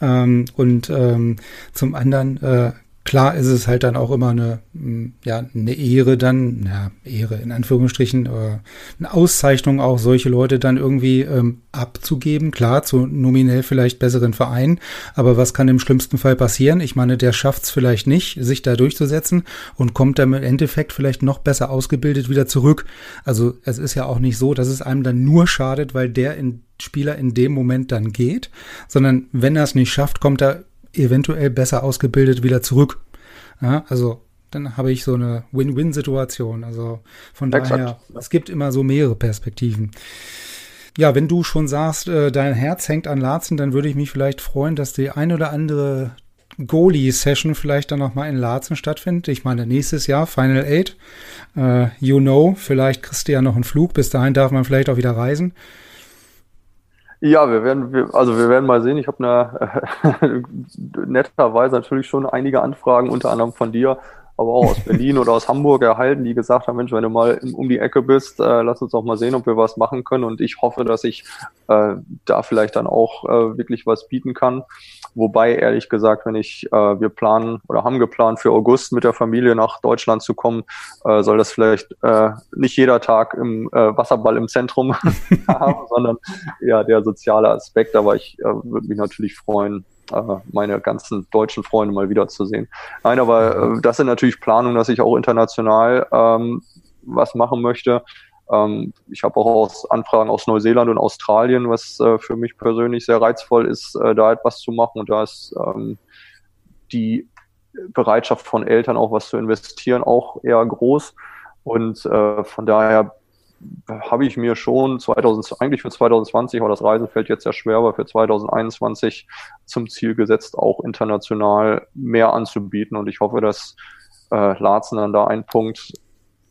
Ähm, und ähm, zum anderen äh, Klar ist es halt dann auch immer eine, hm, ja, eine Ehre dann, ja, Ehre in Anführungsstrichen, äh, eine Auszeichnung auch solche Leute dann irgendwie ähm, abzugeben. Klar, zu nominell vielleicht besseren Vereinen, aber was kann im schlimmsten Fall passieren? Ich meine, der schafft es vielleicht nicht, sich da durchzusetzen und kommt dann im Endeffekt vielleicht noch besser ausgebildet wieder zurück. Also es ist ja auch nicht so, dass es einem dann nur schadet, weil der in Spieler in dem Moment dann geht, sondern wenn er es nicht schafft, kommt er eventuell besser ausgebildet wieder zurück. Ja, also dann habe ich so eine Win-Win-Situation. Also von Exakt. daher, es gibt immer so mehrere Perspektiven. Ja, wenn du schon sagst, äh, dein Herz hängt an Laatzen, dann würde ich mich vielleicht freuen, dass die ein oder andere Goalie-Session vielleicht dann nochmal in Laatzen stattfindet. Ich meine, nächstes Jahr, Final Eight. Äh, you know, vielleicht kriegst du ja noch einen Flug. Bis dahin darf man vielleicht auch wieder reisen. Ja, wir werden, wir, also wir werden mal sehen. Ich habe eine, netterweise natürlich schon einige Anfragen, unter anderem von dir, aber auch aus Berlin oder aus Hamburg erhalten, die gesagt haben, Mensch, wenn du mal um die Ecke bist, äh, lass uns doch mal sehen, ob wir was machen können. Und ich hoffe, dass ich äh, da vielleicht dann auch äh, wirklich was bieten kann. Wobei, ehrlich gesagt, wenn ich, äh, wir planen oder haben geplant, für August mit der Familie nach Deutschland zu kommen, äh, soll das vielleicht äh, nicht jeder Tag im äh, Wasserball im Zentrum haben, sondern ja, der soziale Aspekt. Aber ich äh, würde mich natürlich freuen, meine ganzen deutschen Freunde mal wiederzusehen. Nein, aber äh, das sind natürlich Planungen, dass ich auch international ähm, was machen möchte. Ähm, ich habe auch aus Anfragen aus Neuseeland und Australien, was äh, für mich persönlich sehr reizvoll ist, äh, da etwas zu machen. Und da ist ähm, die Bereitschaft von Eltern auch was zu investieren auch eher groß. Und äh, von daher habe ich mir schon 2000, eigentlich für 2020, aber das Reisen fällt jetzt sehr schwer, aber für 2021 zum Ziel gesetzt, auch international mehr anzubieten. Und ich hoffe, dass äh, Larzen dann da ein Punkt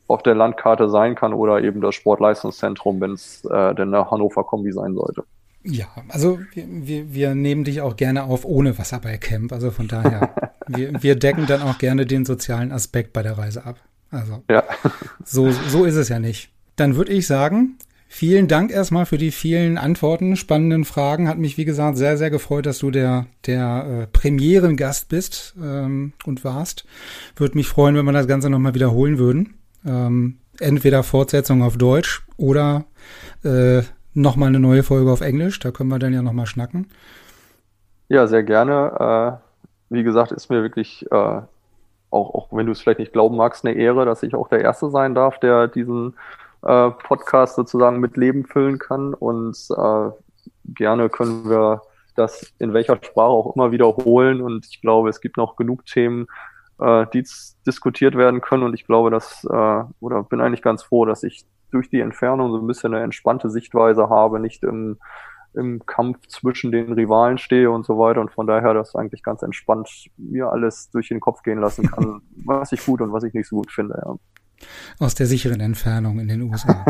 auf der Landkarte sein kann oder eben das Sportleistungszentrum, wenn es äh, denn der Hannover Kombi sein sollte. Ja, also wir, wir, wir nehmen dich auch gerne auf ohne Wasserballcamp. Also von daher, wir, wir decken dann auch gerne den sozialen Aspekt bei der Reise ab. Also ja. so, so ist es ja nicht. Dann würde ich sagen, vielen Dank erstmal für die vielen Antworten, spannenden Fragen. Hat mich, wie gesagt, sehr, sehr gefreut, dass du der, der äh, Premierengast bist ähm, und warst. Würde mich freuen, wenn wir das Ganze nochmal wiederholen würden. Ähm, entweder Fortsetzung auf Deutsch oder äh, nochmal eine neue Folge auf Englisch. Da können wir dann ja nochmal schnacken. Ja, sehr gerne. Äh, wie gesagt, ist mir wirklich, äh, auch, auch wenn du es vielleicht nicht glauben magst, eine Ehre, dass ich auch der Erste sein darf, der diesen äh, Podcast sozusagen mit Leben füllen kann. Und äh, gerne können wir das in welcher Sprache auch immer wiederholen. Und ich glaube, es gibt noch genug Themen, äh, die diskutiert werden können. Und ich glaube, dass, äh, oder bin eigentlich ganz froh, dass ich durch die Entfernung so ein bisschen eine entspannte Sichtweise habe, nicht im, im Kampf zwischen den Rivalen stehe und so weiter. Und von daher das eigentlich ganz entspannt mir alles durch den Kopf gehen lassen kann, was ich gut und was ich nicht so gut finde. Ja. Aus der sicheren Entfernung in den USA.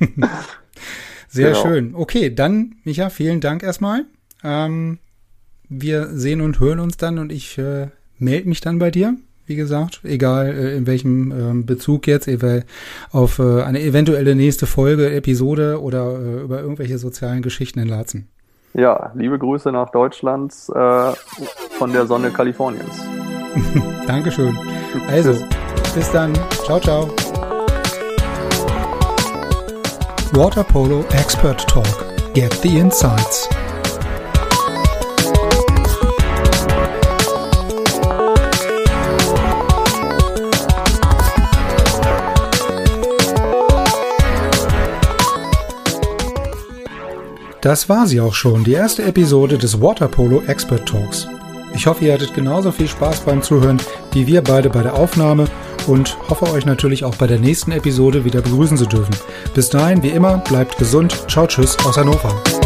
Sehr genau. schön. Okay, dann, Micha, vielen Dank erstmal. Ähm, wir sehen und hören uns dann und ich äh, melde mich dann bei dir. Wie gesagt, egal äh, in welchem äh, Bezug jetzt, auf äh, eine eventuelle nächste Folge, Episode oder äh, über irgendwelche sozialen Geschichten in Laatzen. Ja, liebe Grüße nach Deutschland äh, von der Sonne Kaliforniens. Dankeschön. Also, bis dann. Ciao, ciao. Water Polo Expert Talk. Get the insights. Das war sie auch schon, die erste Episode des Waterpolo Expert Talks. Ich hoffe, ihr hattet genauso viel Spaß beim Zuhören wie wir beide bei der Aufnahme und hoffe euch natürlich auch bei der nächsten Episode wieder begrüßen zu dürfen. Bis dahin, wie immer, bleibt gesund. Ciao, tschüss aus Hannover.